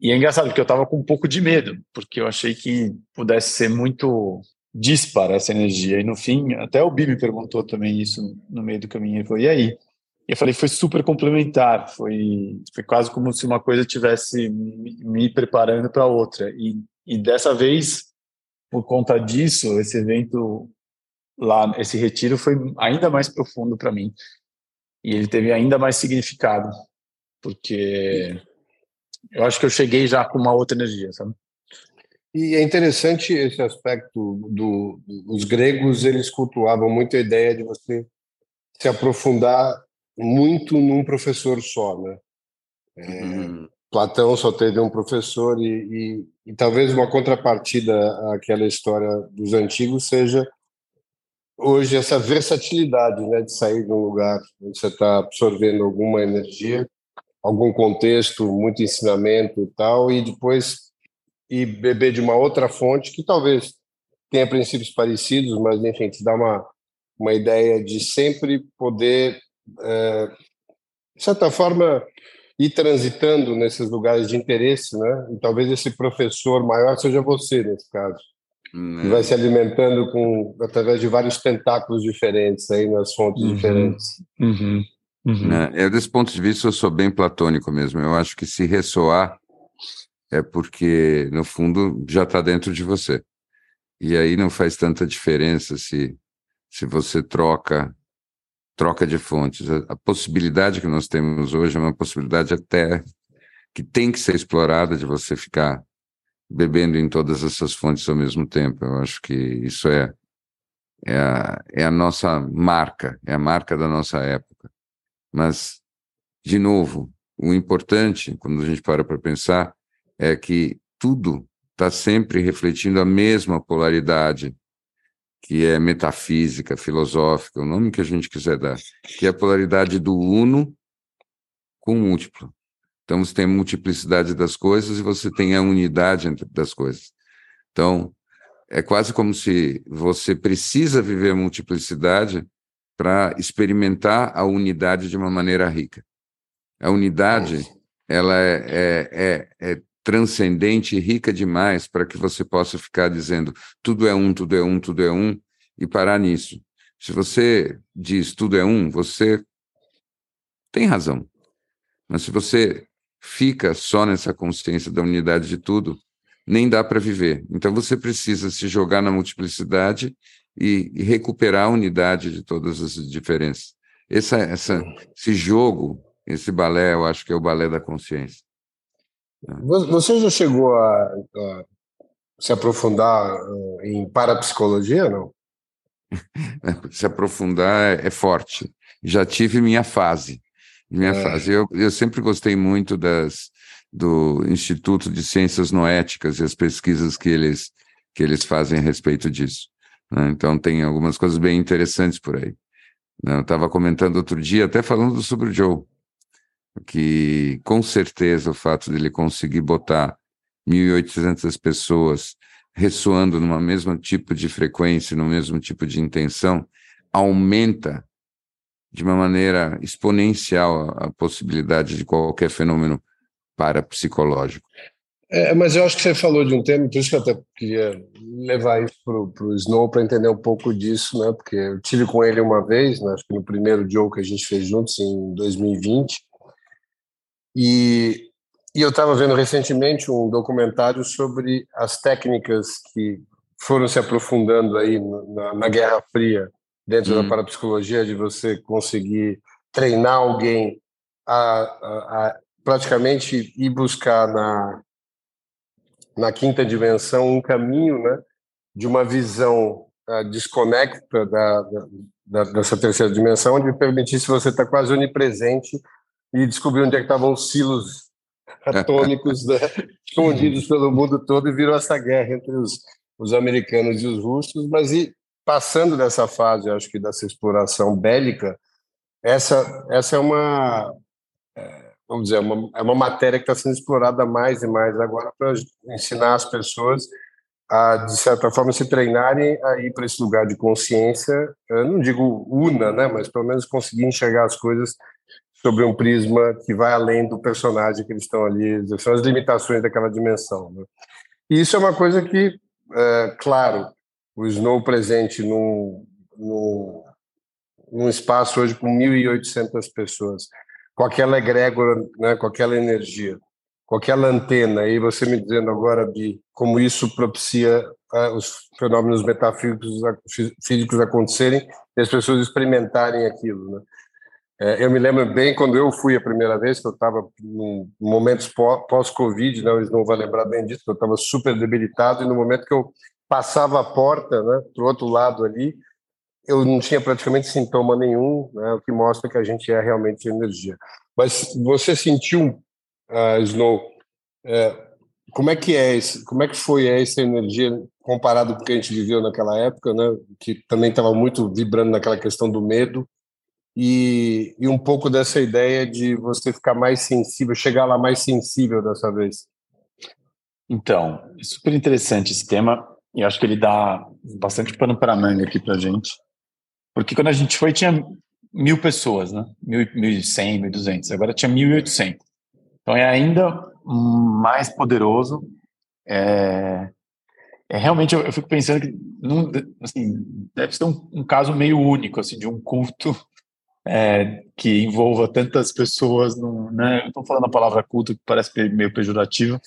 E é engraçado, porque eu estava com um pouco de medo, porque eu achei que pudesse ser muito dispara essa energia. E no fim, até o Bi me perguntou também isso no meio do caminho. Ele falou: e aí? E eu falei: foi super complementar. Foi, foi quase como se uma coisa tivesse me, preparando para outra. E, e dessa vez, por conta disso, esse evento lá, esse retiro foi ainda mais profundo para mim. E ele teve ainda mais significado, porque eu acho que eu cheguei já com uma outra energia, sabe? E é interessante esse aspecto do, os gregos eles cultuavam muito a ideia de você se aprofundar muito num professor só, né? É, uhum. Platão só teve um professor e, e, e, talvez uma contrapartida àquela história dos antigos seja hoje essa versatilidade, né, de sair de um lugar onde você está absorvendo alguma energia, algum contexto, muito ensinamento e tal, e depois e beber de uma outra fonte que talvez tenha princípios parecidos, mas enfim, te dá uma, uma ideia de sempre poder, é, de certa forma, ir transitando nesses lugares de interesse, né? E talvez esse professor maior seja você nesse caso. Que vai se alimentando com através de vários tentáculos diferentes aí nas fontes uhum, diferentes. Uhum, uhum. É, desse ponto de vista eu sou bem platônico mesmo. Eu acho que se ressoar é porque, no fundo, já está dentro de você. E aí não faz tanta diferença se, se você troca troca de fontes. A, a possibilidade que nós temos hoje é uma possibilidade até que tem que ser explorada de você ficar bebendo em todas essas fontes ao mesmo tempo. Eu acho que isso é, é, a, é a nossa marca, é a marca da nossa época. Mas, de novo, o importante, quando a gente para para pensar, é que tudo está sempre refletindo a mesma polaridade, que é metafísica, filosófica, o nome que a gente quiser dar, que é a polaridade do uno com múltiplo. Então, você tem a multiplicidade das coisas e você tem a unidade das coisas. Então, é quase como se você precisa viver a multiplicidade para experimentar a unidade de uma maneira rica. A unidade, ela é, é, é, é transcendente e rica demais para que você possa ficar dizendo tudo é um, tudo é um, tudo é um e parar nisso. Se você diz tudo é um, você tem razão. Mas se você fica só nessa consciência da unidade de tudo, nem dá para viver. Então você precisa se jogar na multiplicidade e, e recuperar a unidade de todas as diferenças. Essa, essa, esse jogo, esse balé, eu acho que é o balé da consciência. Você já chegou a, a se aprofundar eh, em parapsicologia, não? se aprofundar é, é forte. Já tive minha fase. Minha é. fase. Eu, eu sempre gostei muito das, do Instituto de Ciências Noéticas e as pesquisas que eles, que eles fazem a respeito disso. Né? Então, tem algumas coisas bem interessantes por aí. Né? Eu estava comentando outro dia, até falando sobre o Joe que com certeza o fato dele conseguir botar 1.800 pessoas ressoando numa mesmo tipo de frequência, no mesmo tipo de intenção, aumenta de uma maneira exponencial a, possibilidade de qualquer fenômeno parapsicológico. É, mas eu acho que você falou de um tema, por isso que eu até queria levar isso para o Snow para entender um pouco disso, né? Porque eu tive com ele uma vez, né? acho que no primeiro jogo que a gente fez juntos em 2020, e, e eu estava vendo recentemente um documentário sobre as técnicas que foram se aprofundando aí na, na Guerra Fria, dentro hum. da parapsicologia, de você conseguir treinar alguém a, a, a praticamente ir buscar na, na quinta dimensão um caminho né, de uma visão uh, desconecta da, da, dessa terceira dimensão, onde permitisse você estar quase onipresente e descobriu onde é que estavam os silos atômicos né, escondidos pelo mundo todo e virou essa guerra entre os, os americanos e os russos. Mas e, passando dessa fase, acho que dessa exploração bélica, essa, essa é uma, é, vamos dizer, é uma, é uma matéria que está sendo explorada mais e mais agora para ensinar as pessoas a, de certa forma, se treinarem a ir para esse lugar de consciência, eu não digo una, né, mas pelo menos conseguir enxergar as coisas sobre um prisma que vai além do personagem que eles estão ali, são as limitações daquela dimensão. Né? E isso é uma coisa que, é, claro, o Snow presente num, num, num espaço hoje com 1.800 pessoas, com aquela egrégora, né, com aquela energia, com aquela antena, e você me dizendo agora, Bi, como isso propicia uh, os fenômenos metafísicos físicos acontecerem e as pessoas experimentarem aquilo, né? É, eu me lembro bem quando eu fui a primeira vez, que eu estava em momentos pós-Covid, né, eles não vão lembrar bem disso, que eu estava super debilitado, e no momento que eu passava a porta né, para o outro lado ali, eu não tinha praticamente sintoma nenhum, né, o que mostra que a gente é realmente energia. Mas você sentiu, uh, Snow, uh, como é que é esse, como é que foi essa energia comparado com o que a gente viveu naquela época, né, que também estava muito vibrando naquela questão do medo, e, e um pouco dessa ideia de você ficar mais sensível, chegar lá mais sensível dessa vez. Então, é super interessante esse tema, e acho que ele dá bastante pano para manga aqui para gente, porque quando a gente foi tinha mil pessoas, né? Mil, mil cem, mil duzentos. Agora tinha mil e oitocentos. Então é ainda mais poderoso. É, é realmente eu, eu, fico pensando que não, assim, deve ser um, um, caso meio único assim de um culto é, que envolva tantas pessoas. No, né? Estou falando a palavra culto que parece meio pejorativo,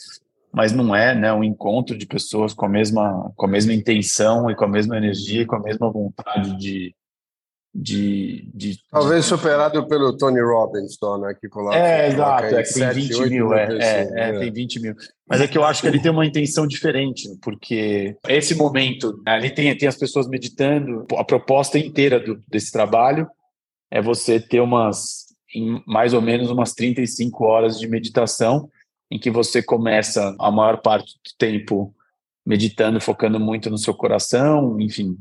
mas não é, né? Um encontro de pessoas com a mesma com a mesma intenção e com a mesma energia, e com a mesma vontade de de, de talvez de... superado pelo Tony Robbins, né, que coloca. É, exato, é, tem 20 mil, é, é, é, tem 20 mil. Mas é que eu acho que ele tem uma intenção diferente, porque esse momento, ali tem, tem as pessoas meditando, a proposta inteira do, desse trabalho é você ter umas, mais ou menos umas 35 horas de meditação, em que você começa a maior parte do tempo meditando, focando muito no seu coração, enfim,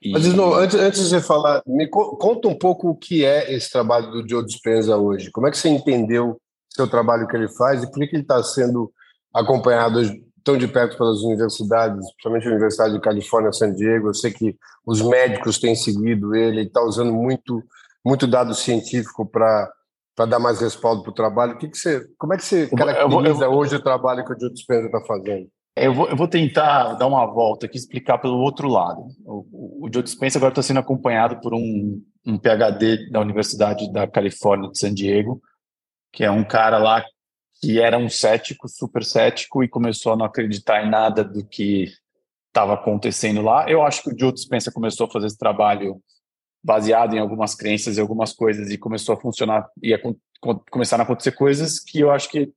e... Mas, Snow, antes, antes de você falar, me conta um pouco o que é esse trabalho do Joe Dispenza hoje. Como é que você entendeu seu trabalho que ele faz e por que ele está sendo acompanhado tão de perto pelas universidades, principalmente a Universidade de Califórnia, San Diego. Eu sei que os médicos têm seguido ele, ele está usando muito, muito dado científico para para dar mais respaldo para o trabalho. O que, que você, como é que você caracteriza eu vou, eu vou, hoje o trabalho que o Joe Dispenza está fazendo? Eu vou, eu vou, tentar dar uma volta aqui e explicar pelo outro lado. O, o Joe Dispenza agora está sendo acompanhado por um, um PhD da Universidade da Califórnia de San Diego, que é um cara lá que era um cético, super cético, e começou a não acreditar em nada do que estava acontecendo lá. Eu acho que o Joe Dispenza começou a fazer esse trabalho baseado em algumas crenças e algumas coisas, e começou a funcionar, e a, começaram a acontecer coisas que eu acho que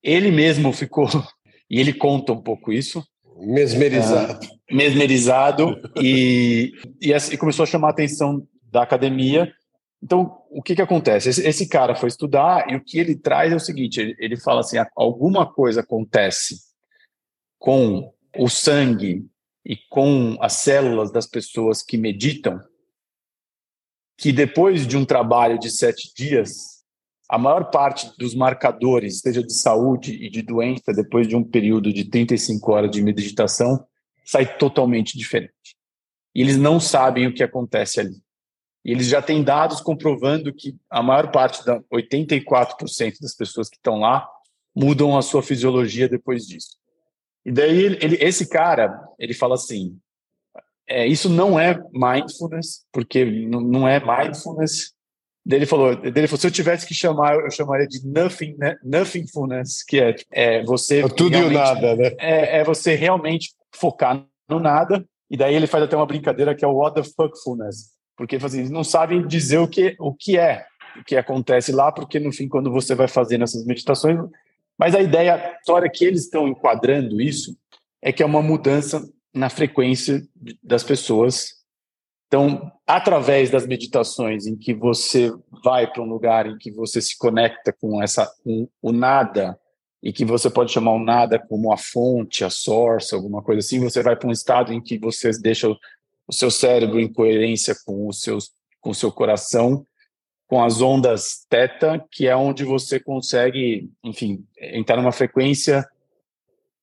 ele mesmo ficou e ele conta um pouco isso. Mesmerizado. É, mesmerizado e, e, e, começou a chamar a atenção da academia. Então, o que, que acontece? Esse, esse, cara foi estudar e o que ele traz é o seguinte: ele, ele fala assim, alguma coisa acontece com o sangue e com as células das pessoas que meditam, que depois de um trabalho de sete dias, a maior parte dos marcadores, seja de saúde e de doença, depois de um período de 35 horas de meditação, sai totalmente diferente. E eles não sabem o que acontece ali. E eles já têm dados comprovando que a maior parte, da 84% das pessoas que estão lá, mudam a sua fisiologia depois disso. E daí ele, esse cara, ele fala assim, é, isso não é mindfulness, porque não, é mindfulness, ele falou, ele falou, se eu tivesse que chamar, eu chamaria de nothing, né? nothingfulness, que é, é você. É tudo e o nada, né? É, é você realmente focar no nada. E daí ele faz até uma brincadeira que é o what the fuckfulness. Porque assim, eles não sabem dizer o que, o que é, o que acontece lá, porque no fim, quando você vai fazendo essas meditações. Mas a ideia, a história que eles estão enquadrando isso, é que é uma mudança na frequência das pessoas. Então, através das meditações em que você vai para um lugar em que você se conecta com essa com o nada e que você pode chamar o nada como a fonte, a source, alguma coisa assim, você vai para um estado em que você deixa o seu cérebro em coerência com o seu, com o seu coração, com as ondas teta, que é onde você consegue, enfim, entrar numa frequência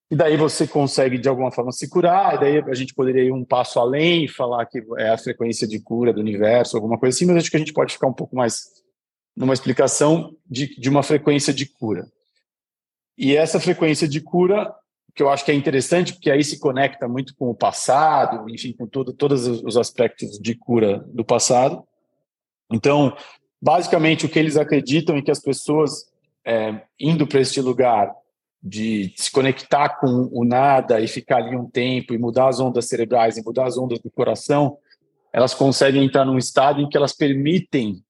e daí você consegue de alguma forma se curar, e daí a gente poderia ir um passo além e falar que é a frequência de cura do universo, alguma coisa assim, mas acho que a gente pode ficar um pouco mais numa explicação de, de uma frequência de cura. E essa frequência de cura, que eu acho que é interessante, porque aí se conecta muito com o passado, enfim, com todo, todos os aspectos de cura do passado. Então, basicamente, o que eles acreditam é que as pessoas é, indo para este lugar de se conectar com o nada e ficar ali um tempo e mudar as ondas cerebrais e mudar as ondas do coração, elas conseguem entrar num estado em que elas permitem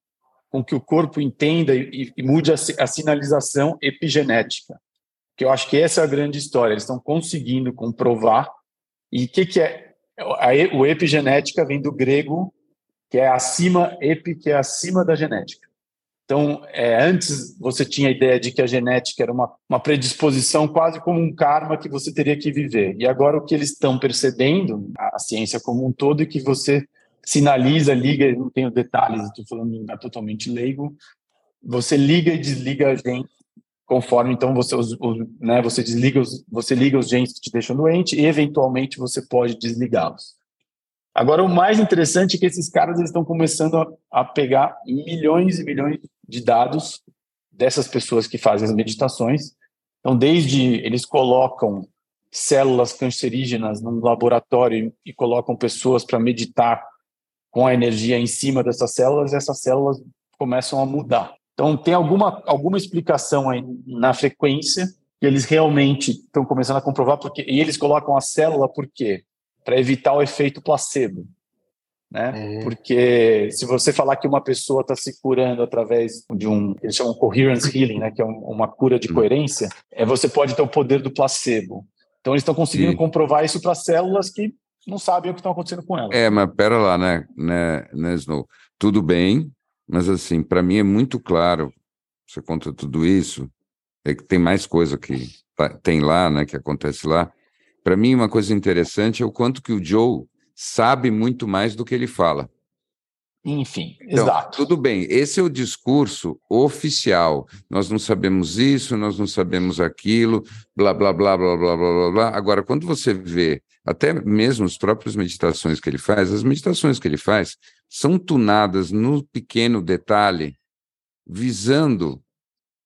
com que o corpo entenda e, e mude a, a, sinalização epigenética. Que eu acho que essa é a grande história. Eles estão conseguindo comprovar. E o que, que é? A, o epigenética vem do grego, que é acima, epi, que é acima da genética. Então, é, antes você tinha a ideia de que a genética era uma, uma predisposição quase como um karma que você teria que viver. E agora o que eles estão percebendo, a ciência como um todo, é que você sinaliza, liga, não tenho detalhes, estou falando lugar totalmente leigo, você liga e desliga a gente conforme então você os, os, né, você desliga os, você liga os genes que te deixam doente e eventualmente você pode desligá-los. Agora o mais interessante é que esses caras eles estão começando a, a pegar milhões e milhões de dados dessas pessoas que fazem as meditações. Então desde eles colocam células cancerígenas num laboratório e colocam pessoas para meditar com a energia em cima dessas células, essas células começam a mudar. Então, tem alguma, alguma explicação aí na frequência que eles realmente estão começando a comprovar, porque, e eles colocam a célula por quê? Para evitar o efeito placebo. Né? É. Porque se você falar que uma pessoa está se curando através de um, eles chamam coherence healing, né? que é um, uma cura de hum. coerência, é você pode ter o poder do placebo. Então eles estão conseguindo comprovar isso para células que não sabem o que está acontecendo com ela. É, mas pera lá, né, né, né Snow? Tudo bem, mas assim, para mim é muito claro, você conta tudo isso, é que tem mais coisa que tem lá, né, que acontece lá. Para mim, uma coisa interessante é o quanto que o Joe sabe muito mais do que ele fala. Enfim, então, exato. Tudo bem, esse é o discurso oficial. Nós não sabemos isso, nós não sabemos aquilo, blá, blá, blá, blá, blá, blá, blá, blá. Agora, quando você vê até mesmo as próprias meditações que ele faz, as meditações que ele faz são tunadas no pequeno detalhe, visando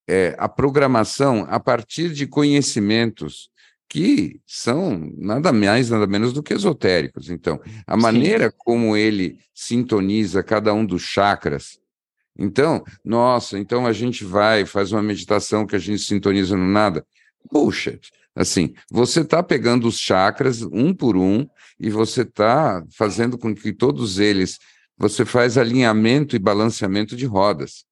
é, a programação a partir de conhecimentos que são nada mais, nada menos do que esotéricos. Então, a maneira Sim. como ele sintoniza cada um dos chakras. Então, nossa, então a gente vai, faz uma meditação que a gente sintoniza no nada. Puxa, assim, você está pegando os chakras um por um e você está fazendo com que todos eles, você faz alinhamento e balanceamento de rodas.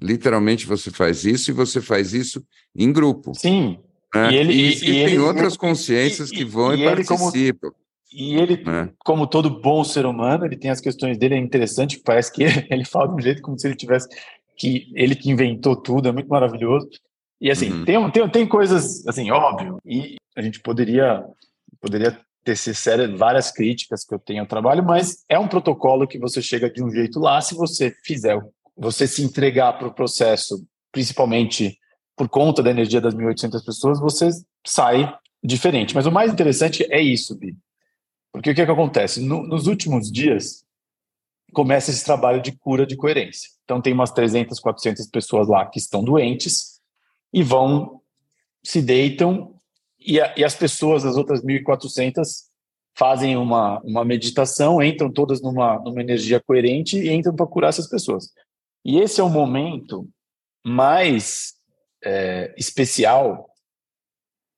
Literalmente você faz isso e você faz isso em grupo. Sim, né? E, ele, e, e, e tem outras consciências que vão e, participam. Como, e ele, né? como todo bom ser humano, ele tem as questões dele, é interessante, parece que ele, ele fala de um jeito como se ele tivesse que ele que inventou tudo, é muito maravilhoso. E assim, uhum. tem, tem, tem coisas, assim, óbvio, e a gente poderia, poderia tecer sério, várias críticas que eu tenho ao trabalho, mas é um protocolo que você chega de um jeito lá, se você fizer, você se entregar para o processo, principalmente por conta da energia das 1.800 pessoas, você sai diferente. Mas o mais interessante é isso, Bi. Porque o que, é que acontece? No, nos últimos dias, começa esse trabalho de cura de coerência. Então, tem umas 300, 400 pessoas lá que estão doentes e vão, se deitam, e, a, e as pessoas, as outras 1.400, fazem uma, uma meditação, entram todas numa, numa energia coerente e entram para curar essas pessoas. E esse é o momento mais é, especial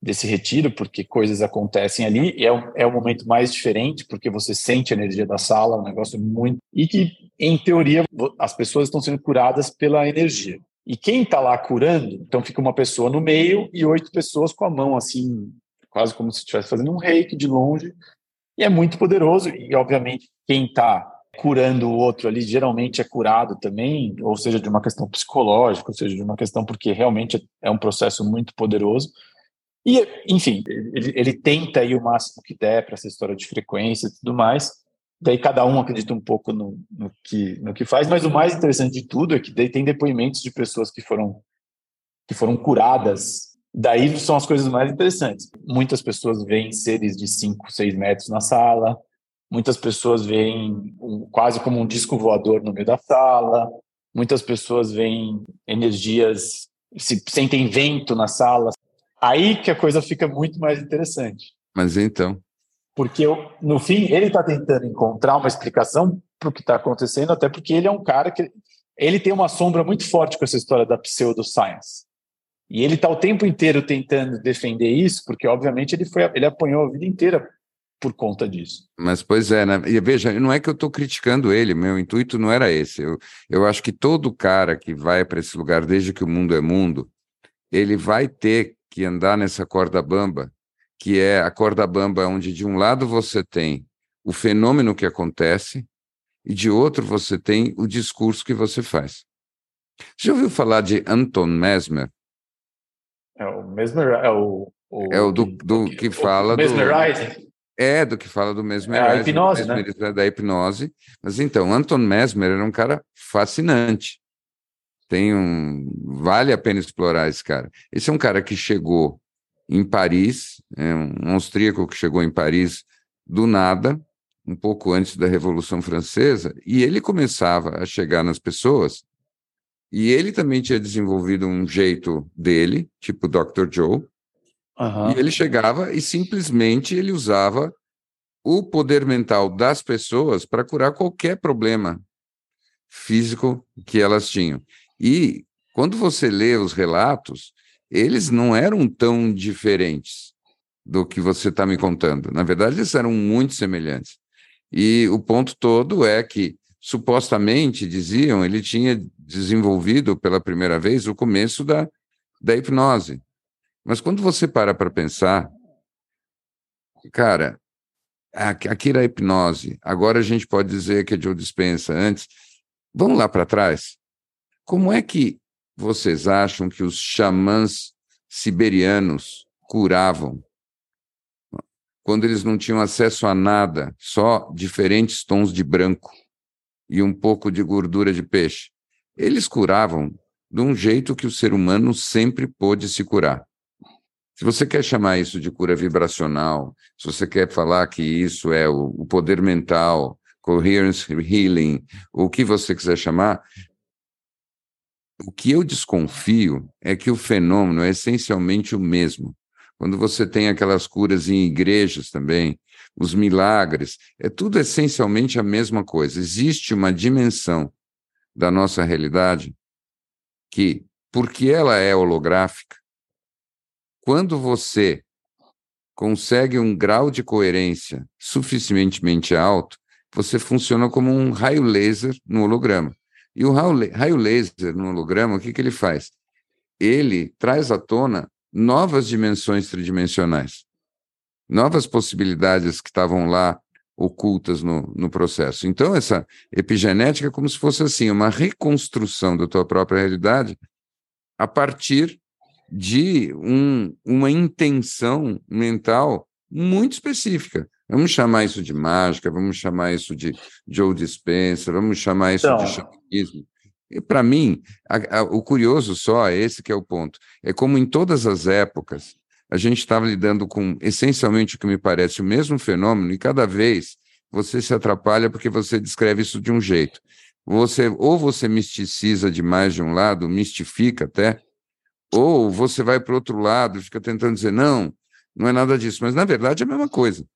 desse retiro, porque coisas acontecem ali, e é, um, é o momento mais diferente, porque você sente a energia da sala, um negócio muito. E que, em teoria, as pessoas estão sendo curadas pela energia. E quem está lá curando, então fica uma pessoa no meio e oito pessoas com a mão assim, quase como se estivesse fazendo um reiki de longe, e é muito poderoso. E, obviamente, quem está curando o outro ali, geralmente é curado também, ou seja, de uma questão psicológica, ou seja, de uma questão porque realmente é um processo muito poderoso. E, enfim, ele, ele tenta ir o máximo que der para essa história de frequência e tudo mais. daí cada um acredita um pouco no, no, que, no que faz, mas o mais interessante de tudo é que daí tem depoimentos de pessoas que foram, que foram curadas. Daí são as coisas mais interessantes. Muitas pessoas veem seres de 5, 6 metros na sala, muitas pessoas veem um, quase como um disco voador no meio da sala, muitas pessoas veem energias, se sentem vento na sala. Aí que a coisa fica muito mais interessante. Mas então, porque eu, no fim ele está tentando encontrar uma explicação para o que está acontecendo, até porque ele é um cara que ele tem uma sombra muito forte com essa história da pseudoscience. E ele está o tempo inteiro tentando defender isso, porque obviamente ele foi ele apanhou a vida inteira por conta disso. Mas pois é, né? E veja, não é que eu estou criticando ele, meu intuito não era esse. Eu, eu acho que todo cara que vai para esse lugar desde que o mundo é mundo, ele vai ter que andar nessa corda bamba que é a corda bamba, onde de um lado você tem o fenômeno que acontece e de outro você tem o discurso que você faz. Você já ouviu falar de Anton Mesmer? É o Mesmer, é o, o é o do, do que, que fala do é do que fala do mesmerizing, é a hipnose, né? da hipnose. Mas então, Anton Mesmer era um cara fascinante. Tem um vale a pena explorar esse cara. Esse é um cara que chegou em Paris, é um austríaco que chegou em Paris do nada, um pouco antes da Revolução Francesa, e ele começava a chegar nas pessoas, e ele também tinha desenvolvido um jeito dele, tipo Dr. Joe, uhum. e ele chegava e simplesmente ele usava o poder mental das pessoas para curar qualquer problema físico que elas tinham. E quando você lê os relatos, eles não eram tão diferentes do que você está me contando. Na verdade, eles eram muito semelhantes. E o ponto todo é que, supostamente, diziam, ele tinha desenvolvido pela primeira vez o começo da, da hipnose. Mas quando você para para pensar, cara, aqui era a hipnose, agora a gente pode dizer que é Joe Dispensa antes. Vamos lá para trás. Como é que vocês acham que os xamãs siberianos curavam quando eles não tinham acesso a nada, só diferentes tons de branco e um pouco de gordura de peixe? Eles curavam de um jeito que o ser humano sempre pôde se curar. Se você quer chamar isso de cura vibracional, se você quer falar que isso é o, poder mental, coherence healing, o que você quiser chamar, o que eu desconfio é que o fenômeno é essencialmente o mesmo. Quando você tem aquelas curas em igrejas também, os milagres, é tudo essencialmente a mesma coisa. Existe uma dimensão da nossa realidade que, porque ela é holográfica, quando você consegue um grau de coerência suficientemente alto, você funciona como um raio laser no holograma. E o raio laser no holograma, o que, que ele faz? Ele traz à tona novas dimensões tridimensionais, novas possibilidades que estavam lá ocultas no, no processo. Então, essa epigenética é como se fosse assim, uma reconstrução da tua própria realidade a partir de um, uma intenção mental muito específica. Vamos chamar isso de mágica, vamos chamar isso de Joe Dispenza, vamos chamar isso então... de xamanismo. E para mim, a, a, o curioso só, esse que é o ponto, é como em todas as épocas, a gente estava lidando com essencialmente o que me parece o mesmo fenômeno, e cada vez você se atrapalha porque você descreve isso de um jeito. Você ou você misticiza demais de um lado, mistifica até, ou você vai para o outro lado, fica tentando dizer não, não é nada disso, mas na verdade é a mesma coisa.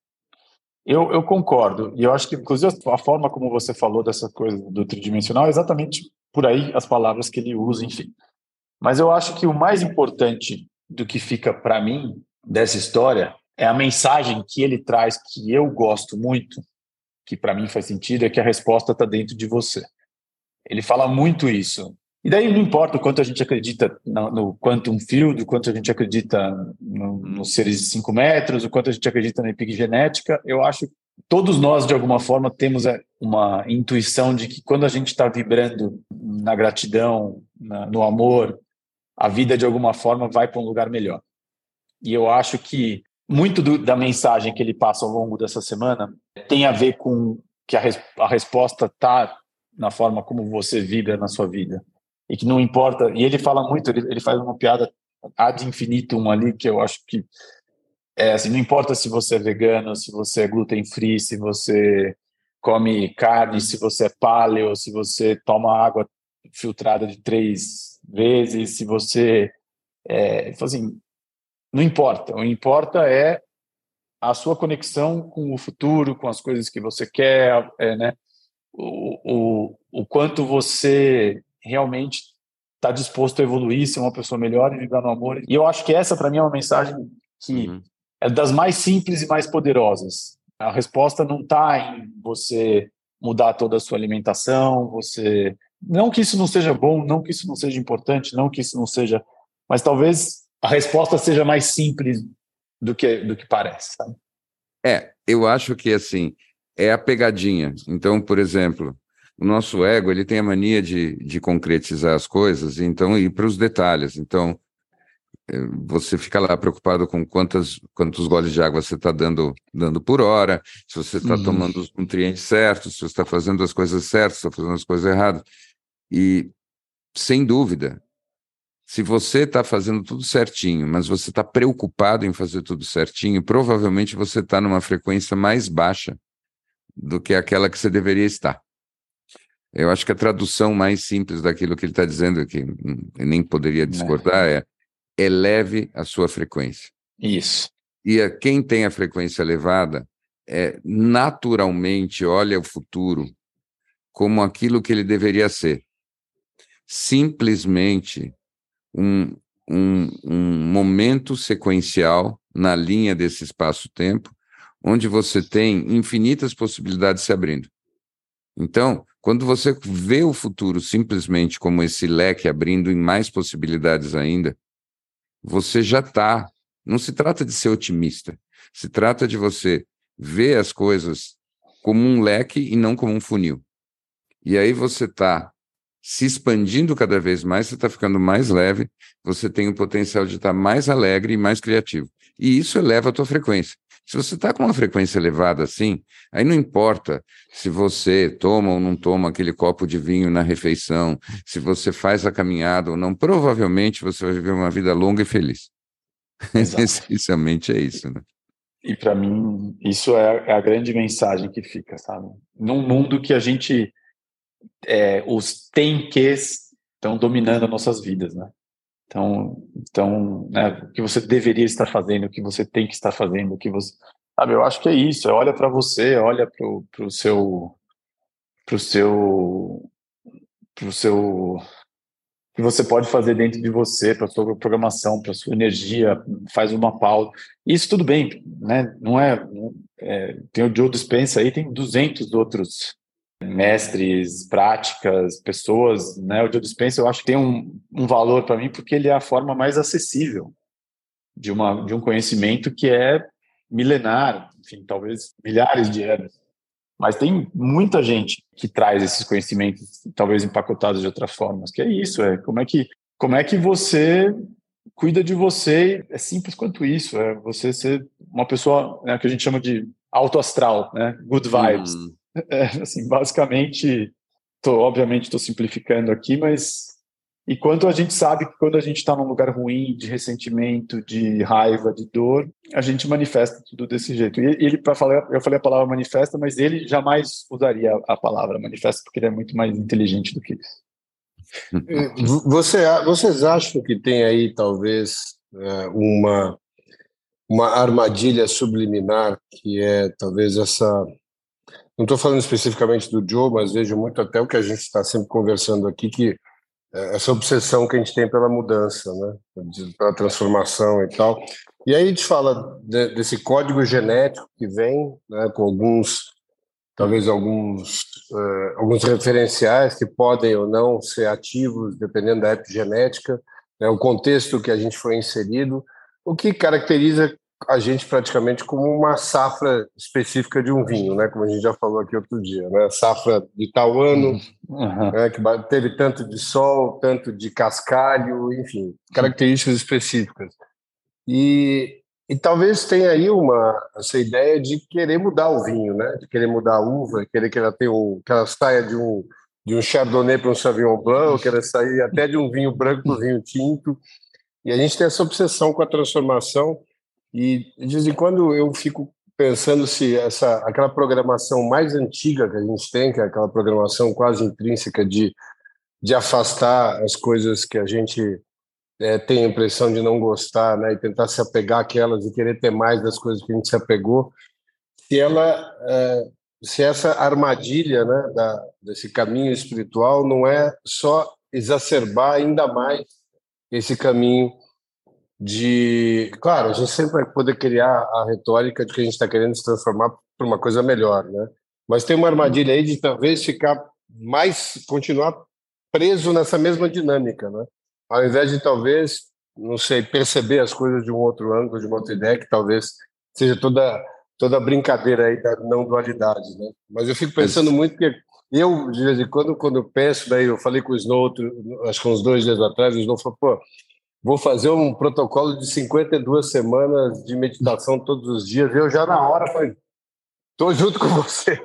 Eu, eu concordo. E eu acho que, inclusive, a forma como você falou dessa coisa do tridimensional é exatamente por aí as palavras que ele usa, enfim. Mas eu acho que o mais importante do que fica para mim dessa história é a mensagem que ele traz, que eu gosto muito, que para mim faz sentido, é que a resposta está dentro de você. Ele fala muito isso. E daí não importa o quanto a gente acredita no, no quantum field, o quanto a gente acredita no, nos seres de 5 metros, o quanto a gente acredita na epigenética, eu acho que todos nós, de alguma forma, temos é, uma intuição de que quando a gente está vibrando na gratidão, na, no amor, a vida, de alguma forma, vai para um lugar melhor. E eu acho que muito do, da mensagem que ele passa ao longo dessa semana tem a ver com que a, res, a resposta está na forma como você vibra na sua vida e que não importa. E ele fala muito, ele, ele faz uma piada ad infinitum ali que eu acho que é assim, não importa se você é vegano, se você é gluten free, se você come carne, se você é paleo, se você toma água filtrada de três vezes, se você é, assim, não importa. O que importa é a sua conexão com o futuro, com as coisas que você quer, é, né? O, o, o quanto você realmente está disposto a evoluir, ser uma pessoa melhor e viver no amor. E eu acho que essa, para mim, é uma mensagem que uhum. é das mais simples e mais poderosas. A resposta não está em você mudar toda a sua alimentação, você. Não que isso não seja bom, não que isso não seja importante, não que isso não seja. Mas talvez a resposta seja mais simples do que, do que parece. Sabe? É, eu acho que assim, é a pegadinha. Então, por exemplo, o nosso ego ele tem a mania de, de concretizar as coisas, então ir para os detalhes. Então, é, você fica lá preocupado com quantas, quantos goles de água você está dando, dando por hora, se você está tomando os nutrientes certos, se você está fazendo as coisas certas, se está fazendo as coisas erradas. E, sem dúvida, se você está fazendo tudo certinho, mas você está preocupado em fazer tudo certinho, provavelmente você está numa frequência mais baixa do que aquela que você deveria estar. Eu acho que a tradução mais simples daquilo que ele está dizendo, que nem poderia né. discordar, é eleve a sua frequência. Isso. E a, quem tem a frequência elevada, é, naturalmente olha o futuro como aquilo que ele deveria ser. Simplesmente um, um, um momento sequencial na linha desse espaço-tempo, onde você tem infinitas possibilidades se abrindo. Então, quando você vê o futuro simplesmente como esse leque abrindo em mais possibilidades ainda, você já está. Não se trata de ser otimista, se trata de você ver as coisas como um leque e não como um funil. E aí você está se expandindo cada vez mais, você está ficando mais leve, você tem o potencial de estar tá mais alegre e mais criativo. E isso eleva a tua frequência. Se você está com uma frequência elevada assim, aí não importa se você toma ou não toma aquele copo de vinho na refeição, se você faz a caminhada ou não, provavelmente você vai viver uma vida longa e feliz. Essencialmente é isso, né? E para mim, isso é, é, a grande mensagem que fica, sabe? Num mundo que a gente. É, os tem que estão dominando as nossas vidas, né? Então, então né, o que você deveria estar fazendo, o que você tem que estar fazendo, o que você. Sabe, eu acho que é isso. É olha para você, olha para o seu. Para o seu. Para o seu. que você pode fazer dentro de você, para sua programação, para sua energia, faz uma pausa. Isso tudo bem, né? Não é, é. tem o Joe Dispenza aí, tem 200 outros mestres, práticas, pessoas, né? O Joe Dispenza eu acho que tem um, um valor para mim porque ele é a forma mais acessível de, uma, de um conhecimento que é milenar, enfim, talvez milhares de anos. Mas tem muita gente que traz esses conhecimentos, talvez empacotados de outras formas, que é isso, é como é que, como é que você cuida de você, é simples quanto isso, é você ser uma pessoa né, que a gente chama de alto astral, né, good vibes. Hum é, assim, basicamente, tô, obviamente estou simplificando aqui, mas e quanto a gente sabe que quando a gente está num lugar ruim, de ressentimento, de raiva, de dor, a gente manifesta tudo desse jeito. E ele, para falar, eu falei a palavra manifesta, mas ele jamais usaria a palavra manifesta, porque ele é muito mais inteligente do que isso. Você, vocês acham que tem aí talvez é, uma uma armadilha subliminar que é talvez essa não estou falando especificamente do Joe, mas vejo muito até o que a gente está sempre conversando aqui, que é essa obsessão que a gente tem pela mudança, né? pela transformação e tal. E aí a gente fala de, desse código genético que vem, né, com alguns, talvez alguns, uh, alguns referenciais que podem ou não ser ativos, dependendo da epigenética, né, o contexto que a gente foi inserido, o que caracteriza a gente praticamente como uma safra específica de um vinho, né? Como a gente já falou aqui outro dia, né? Safra de tal ano, uhum. né? que teve tanto de sol, tanto de cascalho, enfim, características específicas. E, E talvez tenha aí uma essa ideia de querer mudar o vinho, né? De querer mudar a uva, querer que ela tenha um, que ela saia de um de um Chardonnay para um Sauvignon Blanc, querer sair até de um vinho branco para um vinho tinto. E a gente tem essa obsessão com a transformação. E de vez em quando eu fico pensando se essa aquela programação mais antiga que a gente tem, que é aquela programação quase intrínseca de de afastar as coisas que a gente é, tem a impressão de não gostar, né, e tentar se apegar àquelas e querer ter mais das coisas que a gente se apegou, se ela, é, se essa armadilha, né, da, desse caminho espiritual não é só exacerbar ainda mais esse caminho de, claro, a gente sempre vai poder criar a retórica de que a gente está querendo se transformar para uma coisa melhor, né? Mas tem uma armadilha aí de talvez ficar mais, continuar preso nessa mesma dinâmica, né? Ao invés de talvez, não sei, perceber as coisas de um outro ângulo, de uma outra ideia, que talvez seja toda toda a brincadeira aí da não dualidade, né? Mas eu fico pensando muito que eu, de vez em quando, quando eu penso, daí eu falei com o Snow, outro, acho que uns dois dias atrás, o Snow falou, pô, vou fazer um protocolo de 52 semanas de meditação todos os dias. Eu já na hora falei, Estou junto com você.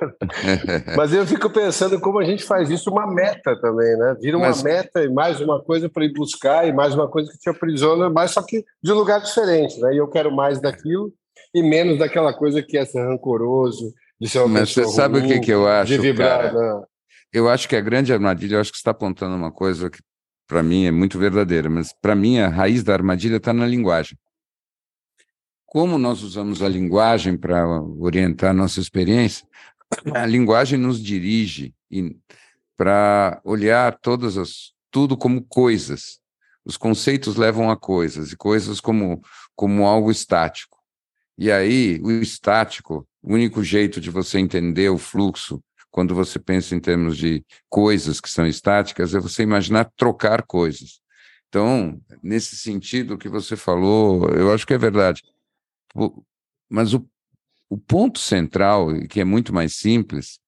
Mas eu fico pensando como a gente faz isso uma meta também, né? Vira uma Mas... meta e mais uma coisa para ir buscar e mais uma coisa que te aprisiona, mas só que de um lugar diferente, né? E eu quero mais daquilo e menos daquela coisa que é ser rancoroso, de ser uma Mas você sabe ruim, o que, que eu acho, de vibrar. Cara? Eu acho que a grande armadilha, eu acho que você está apontando uma coisa que para mim é muito verdadeira, mas para mim a raiz da armadilha está na linguagem como nós usamos a linguagem para orientar nossa experiência, a linguagem nos dirige para olhar todas as tudo como coisas. Os conceitos levam a coisas e coisas como como algo estático. E aí, o estático, o único jeito de você entender o fluxo quando você pensa em termos de coisas que são estáticas é você imaginar trocar coisas. Então, nesse sentido que você falou, eu acho que é verdade. Mas o, o ponto central, que é muito mais simples,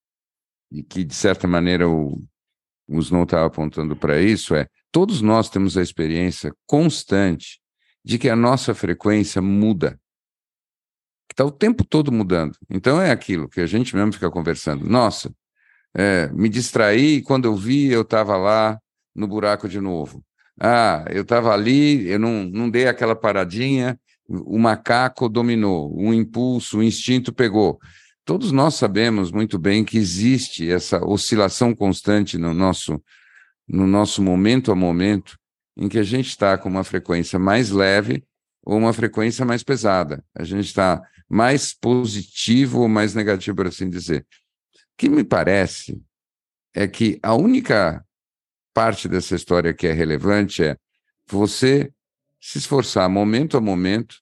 e que, de certa maneira, o, o Snow estava apontando para isso, é todos nós temos a experiência constante de que a nossa frequência muda. Está o tempo todo mudando. Então é aquilo que a gente mesmo fica conversando. Nossa, é, me distraí e quando eu vi, eu estava lá no buraco de novo. Ah, eu estava ali, eu não, não dei aquela paradinha o macaco dominou, o impulso, o instinto pegou. Todos nós sabemos muito bem que existe essa oscilação constante no nosso, no nosso momento a momento, em que a gente está com uma frequência mais leve ou uma frequência mais pesada. A gente está mais positivo ou mais negativo, por assim dizer. O que me parece é que a única parte dessa história que é relevante é você se esforçar momento a momento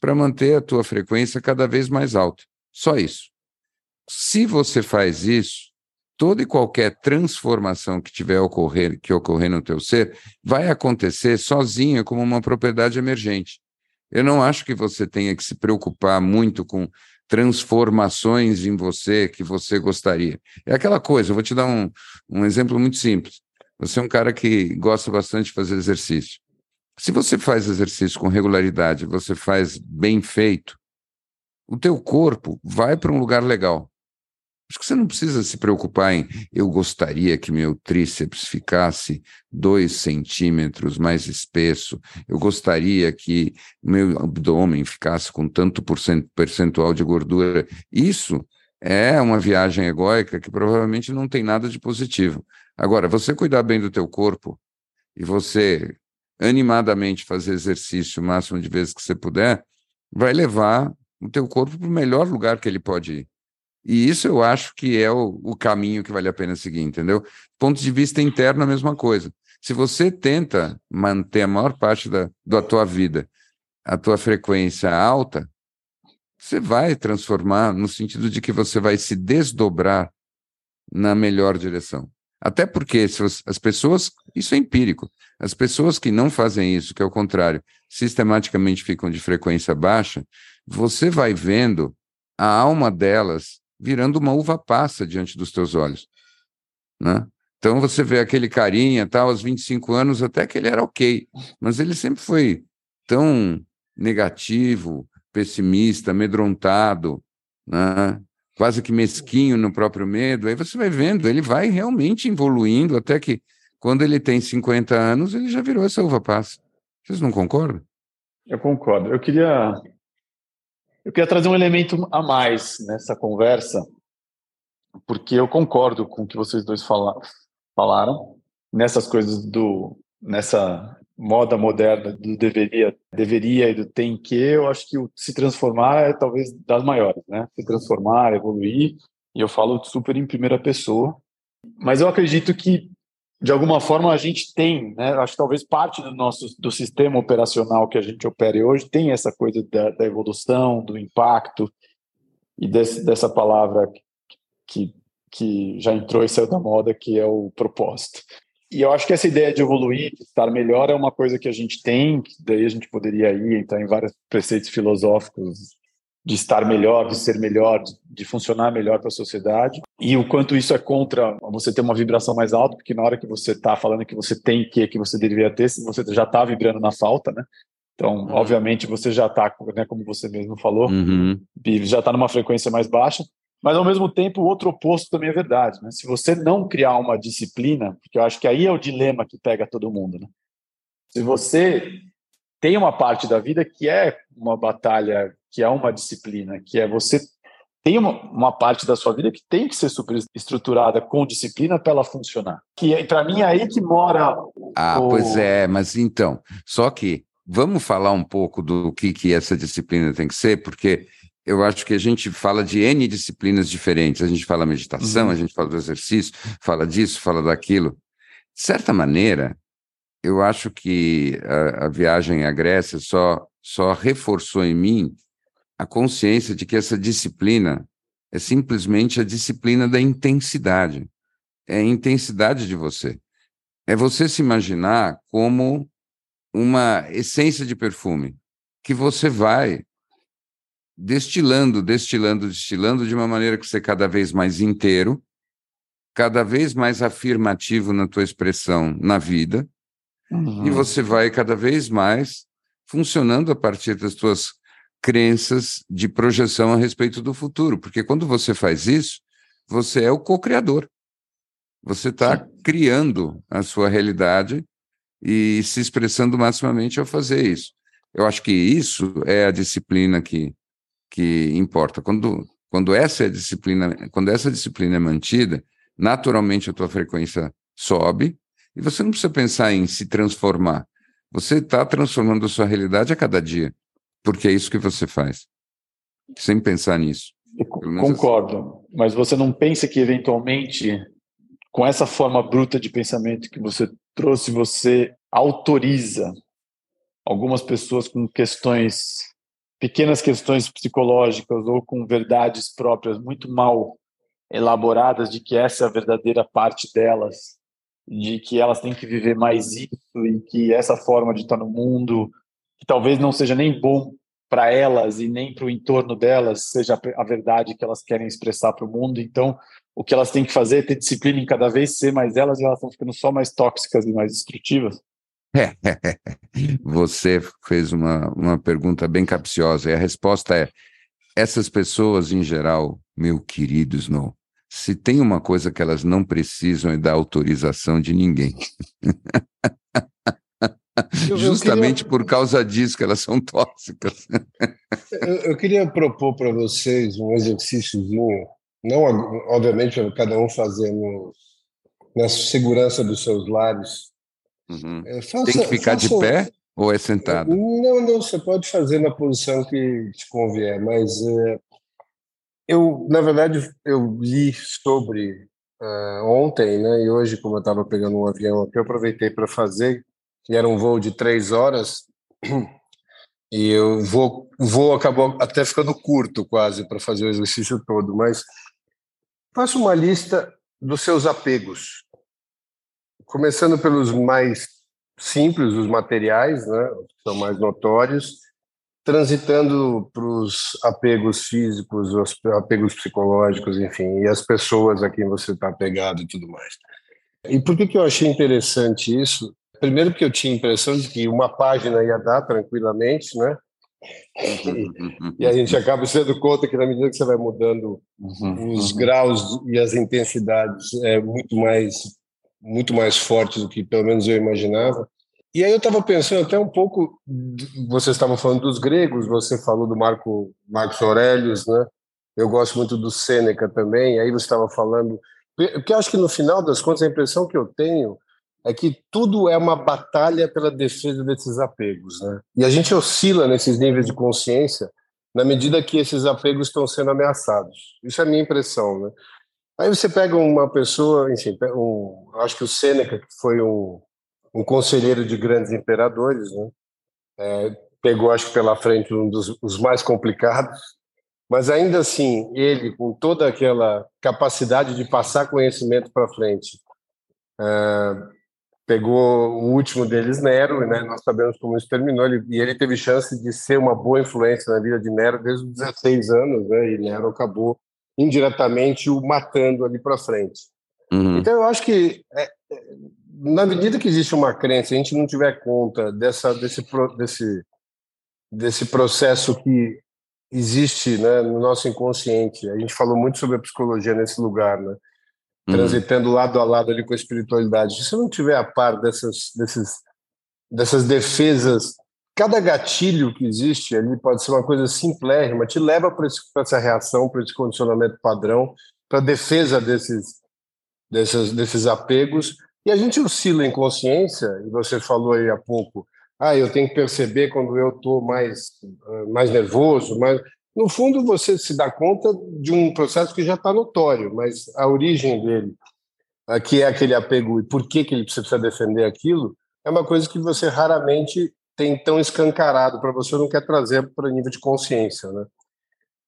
para manter a tua frequência cada vez mais alta. Só isso. Se você faz isso, toda e qualquer transformação que tiver ocorrer, que ocorrer no teu ser, vai acontecer sozinha como uma propriedade emergente. Eu não acho que você tenha que se preocupar muito com transformações em você que você gostaria. É aquela coisa, eu vou te dar um, um exemplo muito simples. Você é um cara que gosta bastante de fazer exercício. Se você faz exercício com regularidade, você faz bem feito, o teu corpo vai para um lugar legal. Acho que você não precisa se preocupar em eu gostaria que meu tríceps ficasse dois centímetros mais espesso, eu gostaria que meu abdômen ficasse com tanto percentual de gordura. Isso é uma viagem egóica que provavelmente não tem nada de positivo. Agora, você cuidar bem do teu corpo e você animadamente fazer exercício o máximo de vezes que você puder, vai levar o teu corpo para o melhor lugar que ele pode ir. E isso eu acho que é o, o caminho que vale a pena seguir, entendeu? Ponto de vista interno, a mesma coisa. Se você tenta manter a maior parte da, da tua vida, a tua frequência alta, você vai transformar no sentido de que você vai se desdobrar na melhor direção. Até porque se as pessoas, isso é empírico, as pessoas que não fazem isso, que é o contrário, sistematicamente ficam de frequência baixa, você vai vendo a alma delas virando uma uva passa diante dos teus olhos. Né? Então você vê aquele carinha, tal, aos 25 anos, até que ele era ok, mas ele sempre foi tão negativo, pessimista, amedrontado, né? quase que mesquinho no próprio medo, aí você vai vendo, ele vai realmente evoluindo até que, quando ele tem 50 anos, ele já virou essa uva passa. Vocês não concordam? Eu concordo. Eu queria, eu queria trazer um elemento a mais nessa conversa, porque eu concordo com o que vocês dois fala, falaram nessas coisas do nessa moda moderna do deveria, deveria e do tem que, eu acho que o se transformar é talvez das maiores, né? Se transformar, evoluir, e eu falo super em primeira pessoa. Mas eu acredito que de alguma forma a gente tem, né? Acho que talvez parte do nosso do sistema operacional que a gente opera hoje tem essa coisa da, da evolução, do impacto e desse, dessa palavra que que já entrou e saiu da moda, que é o propósito. E eu acho que essa ideia de evoluir, de estar melhor, é uma coisa que a gente tem, que daí a gente poderia ir entrar em vários preceitos filosóficos de estar melhor, de ser melhor, de funcionar melhor para a sociedade. E o quanto isso é contra você ter uma vibração mais alta, porque na hora que você está falando que você tem que, que você deveria ter, você já está vibrando na falta, né? Então, uhum. obviamente, você já está, né, como você mesmo falou, uhum. já está numa frequência mais baixa. Mas, ao mesmo tempo, o outro oposto também é verdade. Né? Se você não criar uma disciplina, porque eu acho que aí é o dilema que pega todo mundo. Né? Se você tem uma parte da vida que é uma batalha, que é uma disciplina, que é você tem uma, uma parte da sua vida que tem que ser estruturada com disciplina para ela funcionar. Que é, para mim é aí que mora. Ah, o... pois é, mas então, só que vamos falar um pouco do que, que essa disciplina tem que ser, porque eu acho que a gente fala de N disciplinas diferentes. A gente fala meditação, uhum. a gente fala do exercício, fala disso, fala daquilo. De certa maneira, eu acho que a, a viagem à Grécia só, só reforçou em mim a consciência de que essa disciplina é simplesmente a disciplina da intensidade. É a intensidade de você. É você se imaginar como uma essência de perfume que você vai destilando, destilando, destilando de uma maneira que você é cada vez mais inteiro, cada vez mais afirmativo na tua expressão na vida, uhum. e você vai cada vez mais funcionando a partir das tuas crenças de projeção a respeito do futuro, porque quando você faz isso, você é o co-criador. Você está criando a sua realidade e se expressando maximamente ao fazer isso. Eu acho que isso é a disciplina que que importa. Quando, quando essa é disciplina, quando essa disciplina é mantida, naturalmente a tua frequência sobe e você não precisa pensar em se transformar. Você está transformando a sua realidade a cada dia, porque é isso que você faz. Sem pensar nisso. Concordo, assim. mas você não pensa que eventualmente, com essa forma bruta de pensamento que você trouxe, você autoriza algumas pessoas com questões pequenas questões psicológicas ou com verdades próprias muito mal elaboradas de que essa é a verdadeira parte delas, de que elas têm que viver mais isso e que essa forma de estar no mundo, que talvez não seja nem bom para elas e nem para o entorno delas, seja a verdade que elas querem expressar para o mundo. Então, o que elas têm que fazer é ter disciplina em cada vez ser mais elas e elas estão ficando só mais tóxicas e mais destrutivas. Você fez uma, uma pergunta bem capciosa e a resposta é: essas pessoas em geral, meu querido Snow, se tem uma coisa que elas não precisam é da autorização de ninguém. Eu, Justamente eu queria... por causa disso que elas são tóxicas. eu, eu queria propor para vocês um exercíciozinho, não obviamente cada um fazendo na segurança dos seus lares, Uhum. É, faça, Tem que ficar faça... de pé ou é sentado? Não, não, você pode fazer na posição que te convier, mas é, eu, na verdade, eu li sobre uh, ontem, né, e hoje, como eu estava pegando um avião aqui, eu aproveitei para fazer, que era um voo de três horas, e eu vou, o voo acabou até ficando curto quase para fazer o exercício todo, mas faça uma lista dos seus apegos. Começando pelos mais simples, os materiais, né, que são mais notórios, transitando para os apegos físicos, os apegos psicológicos, enfim, e as pessoas a quem você está apegado e tudo mais. E por que, que eu achei interessante isso? Primeiro porque eu tinha a impressão de que uma página ia dar tranquilamente, né? e a gente acaba se dando conta que na medida que você vai mudando uhum, os uhum. graus e as intensidades é muito mais muito mais forte do que pelo menos eu imaginava. E aí eu estava pensando até um pouco, vocês estavam falando dos gregos, você falou do Marco Marcos Aurelius, né? Eu gosto muito do Sêneca também. Aí você estava falando, porque acho que no final das contas a impressão que eu tenho é que tudo é uma batalha pela defesa desses apegos, né? E a gente oscila nesses níveis de consciência na medida que esses apegos estão sendo ameaçados. Isso é a minha impressão, né? Aí você pega uma pessoa, enfim, um, acho que o Sêneca, que foi um, um conselheiro de grandes imperadores, né? É, pegou, acho que pela frente, um dos os mais complicados, mas ainda assim, ele, com toda aquela capacidade de passar conhecimento para frente, é, pegou o último deles, Nero, né? Nós sabemos como isso terminou, ele, e ele teve chance de ser uma boa influência na vida de Nero desde os 16 anos, né? E Nero acabou indiretamente o matando ali para frente. Uhum. Então eu acho que é, é, na medida que existe uma crença, a gente não tiver conta dessa desse desse desse processo que existe, né, no nosso inconsciente. A gente falou muito sobre a psicologia nesse lugar, né? Uhum. Transitando lado a lado ali com a espiritualidade. Se você não tiver a par dessas desses dessas defesas cada gatilho que existe ali pode ser uma coisa simplérrima, te leva para essa reação, para esse condicionamento padrão, para a defesa desses, desses, desses apegos. E a gente oscila em consciência, e você falou aí há pouco, ah, eu tenho que perceber quando eu estou mais, ah, mais nervoso, mas no fundo você se dá conta de um processo que já está notório, mas a origem dele, que é aquele apego e por que, que ele precisa defender aquilo, é uma coisa que você raramente tem tão escancarado para você, não quer trazer para nível de consciência, né?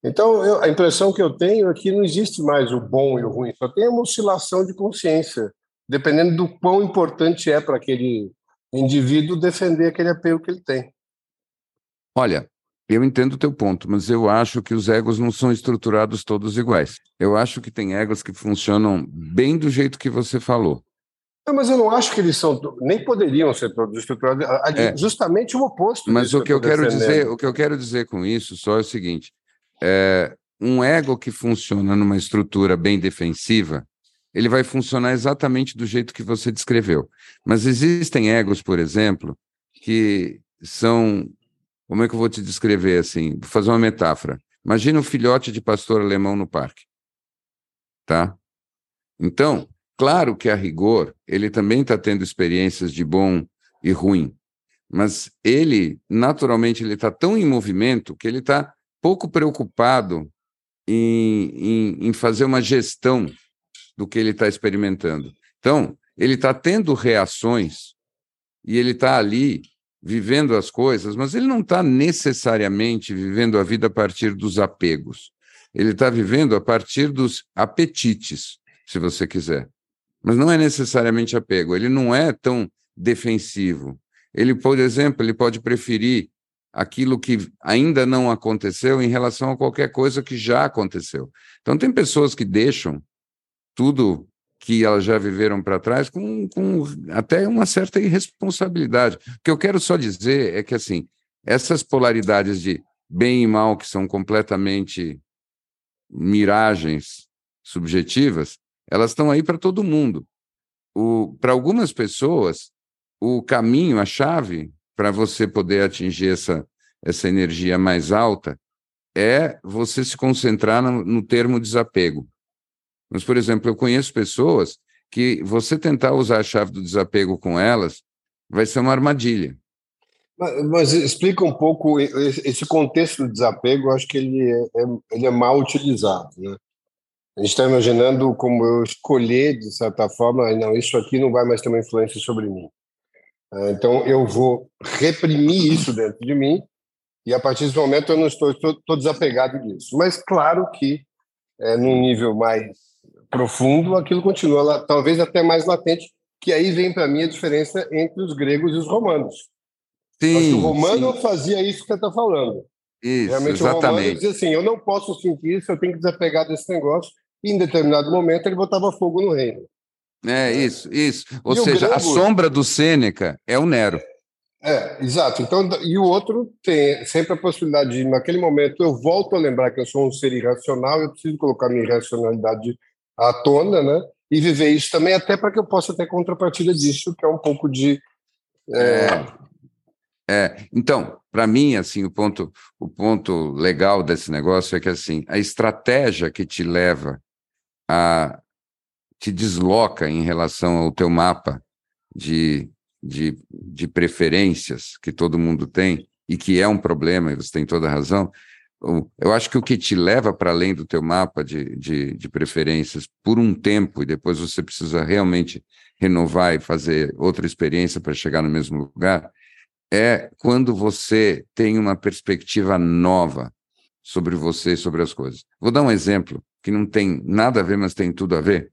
Então, eu, a impressão que eu tenho é que não existe mais o bom e o ruim, só tem uma oscilação de consciência, dependendo do quão importante é para aquele indivíduo defender aquele apelo que ele tem. Olha, eu entendo o teu ponto, mas eu acho que os egos não são estruturados todos iguais. Eu acho que tem egos que funcionam bem do jeito que você falou. Não, mas eu não acho que eles são, nem poderiam ser todos estruturados, é. justamente o oposto. Mas o que eu quero dizer, o que eu quero dizer com isso só é o seguinte: é, um ego que funciona numa estrutura bem defensiva, ele vai funcionar exatamente do jeito que você descreveu. Mas existem egos, por exemplo, que são, como é que eu vou te descrever assim? Vou fazer uma metáfora. Imagina um filhote de pastor alemão no parque, tá? Então, Claro que a rigor, ele também está tendo experiências de bom e ruim, mas ele, naturalmente, ele está tão em movimento que ele está pouco preocupado em, em, em fazer uma gestão do que ele está experimentando. Então, ele está tendo reações e ele está ali vivendo as coisas, mas ele não está necessariamente vivendo a vida a partir dos apegos. Ele está vivendo a partir dos apetites, se você quiser. Mas não é necessariamente apego, ele não é tão defensivo. Ele, por exemplo, ele pode preferir aquilo que ainda não aconteceu em relação a qualquer coisa que já aconteceu. Então, tem pessoas que deixam tudo que elas já viveram para trás com, com até uma certa irresponsabilidade. O que eu quero só dizer é que, assim, essas polaridades de bem e mal, que são completamente miragens subjetivas, elas estão aí para todo mundo. Para algumas pessoas, o caminho, a chave para você poder atingir essa, essa energia mais alta é você se concentrar no, no termo desapego. Mas, por exemplo, eu conheço pessoas que você tentar usar a chave do desapego com elas vai ser uma armadilha. Mas, mas explica um pouco esse contexto do desapego, eu acho que ele é, é ele é mal utilizado. Né? A gente está imaginando como eu escolher, de certa forma, não, isso aqui não vai mais ter uma influência sobre mim. Ah, então, eu vou reprimir isso dentro de mim e, a partir desse momento, eu não estou, estou, estou desapegado disso. Mas, claro que, é, num nível mais profundo, aquilo continua, lá, talvez até mais latente, que aí vem para mim a diferença entre os gregos e os romanos. Sim, o romano sim. fazia isso que você está falando. Isso, Realmente exatamente. o romano dizia assim, eu não posso sentir isso, eu tenho que desapegar desse negócio, e em determinado momento ele botava fogo no reino. É, isso, isso. Ou e seja, a sombra do Sêneca é o Nero. É, exato. Então, e o outro tem sempre a possibilidade de, naquele momento, eu volto a lembrar que eu sou um ser irracional, eu preciso colocar minha irracionalidade à tona, né? E viver isso também, até para que eu possa ter contrapartida disso, que é um pouco de. É, é então, para mim, assim, o ponto, o ponto legal desse negócio é que assim, a estratégia que te leva a te desloca em relação ao teu mapa de de, de preferências que todo mundo tem, e que é um problema, e você tem toda razão, eu acho que o que te leva para além do teu mapa de, de, de, preferências por um tempo, e depois você precisa realmente renovar e fazer outra experiência para chegar no mesmo lugar, é quando você tem uma perspectiva nova sobre você e sobre as coisas. Vou dar um exemplo que não tem nada a ver, mas tem tudo a ver.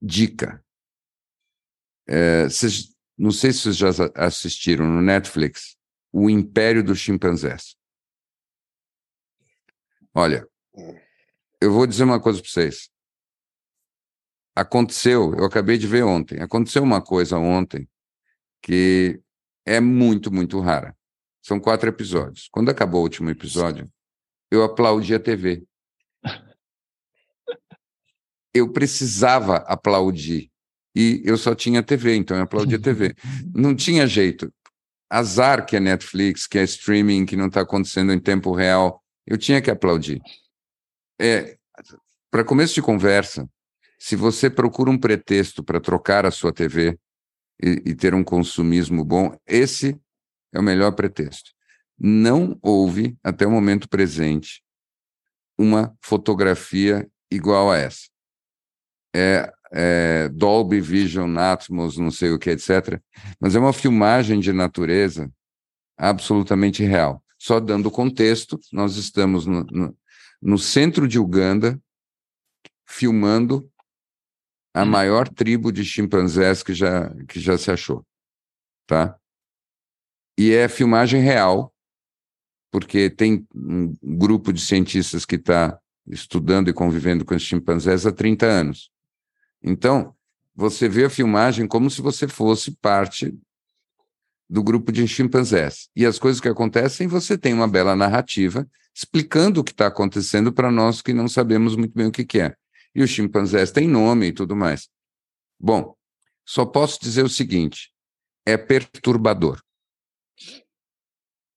Dica. É, vocês não sei se vocês já assistiram no Netflix, O Império dos Chimpanzés. Olha, eu vou dizer uma coisa para vocês. Aconteceu, eu acabei de ver ontem, aconteceu uma coisa ontem que é muito, muito rara. São quatro episódios. Quando acabou o último episódio, eu aplaudi a TV. Eu precisava aplaudir e eu só tinha TV, então eu aplaudia TV. Não tinha jeito. Azar que é Netflix, que é streaming, que não está acontecendo em tempo real. Eu tinha que aplaudir. É, para começo de conversa, se você procura um pretexto para trocar a sua TV e, e ter um consumismo bom, esse é o melhor pretexto. Não houve, até o momento presente, uma fotografia igual a essa. É, é, Dolby Vision, Atmos, não sei o que, etc. Mas é uma filmagem de natureza absolutamente real. Só dando contexto, nós estamos no, no, no centro de Uganda, filmando a hum. maior tribo de chimpanzés que já, que já se achou. Tá? E é filmagem real, porque tem um grupo de cientistas que está estudando e convivendo com os chimpanzés há 30 anos. Então, você vê a filmagem como se você fosse parte do grupo de chimpanzés. E as coisas que acontecem, você tem uma bela narrativa explicando o que está acontecendo para nós que não sabemos muito bem o que, que é. E os chimpanzés têm nome e tudo mais. Bom, só posso dizer o seguinte: é perturbador.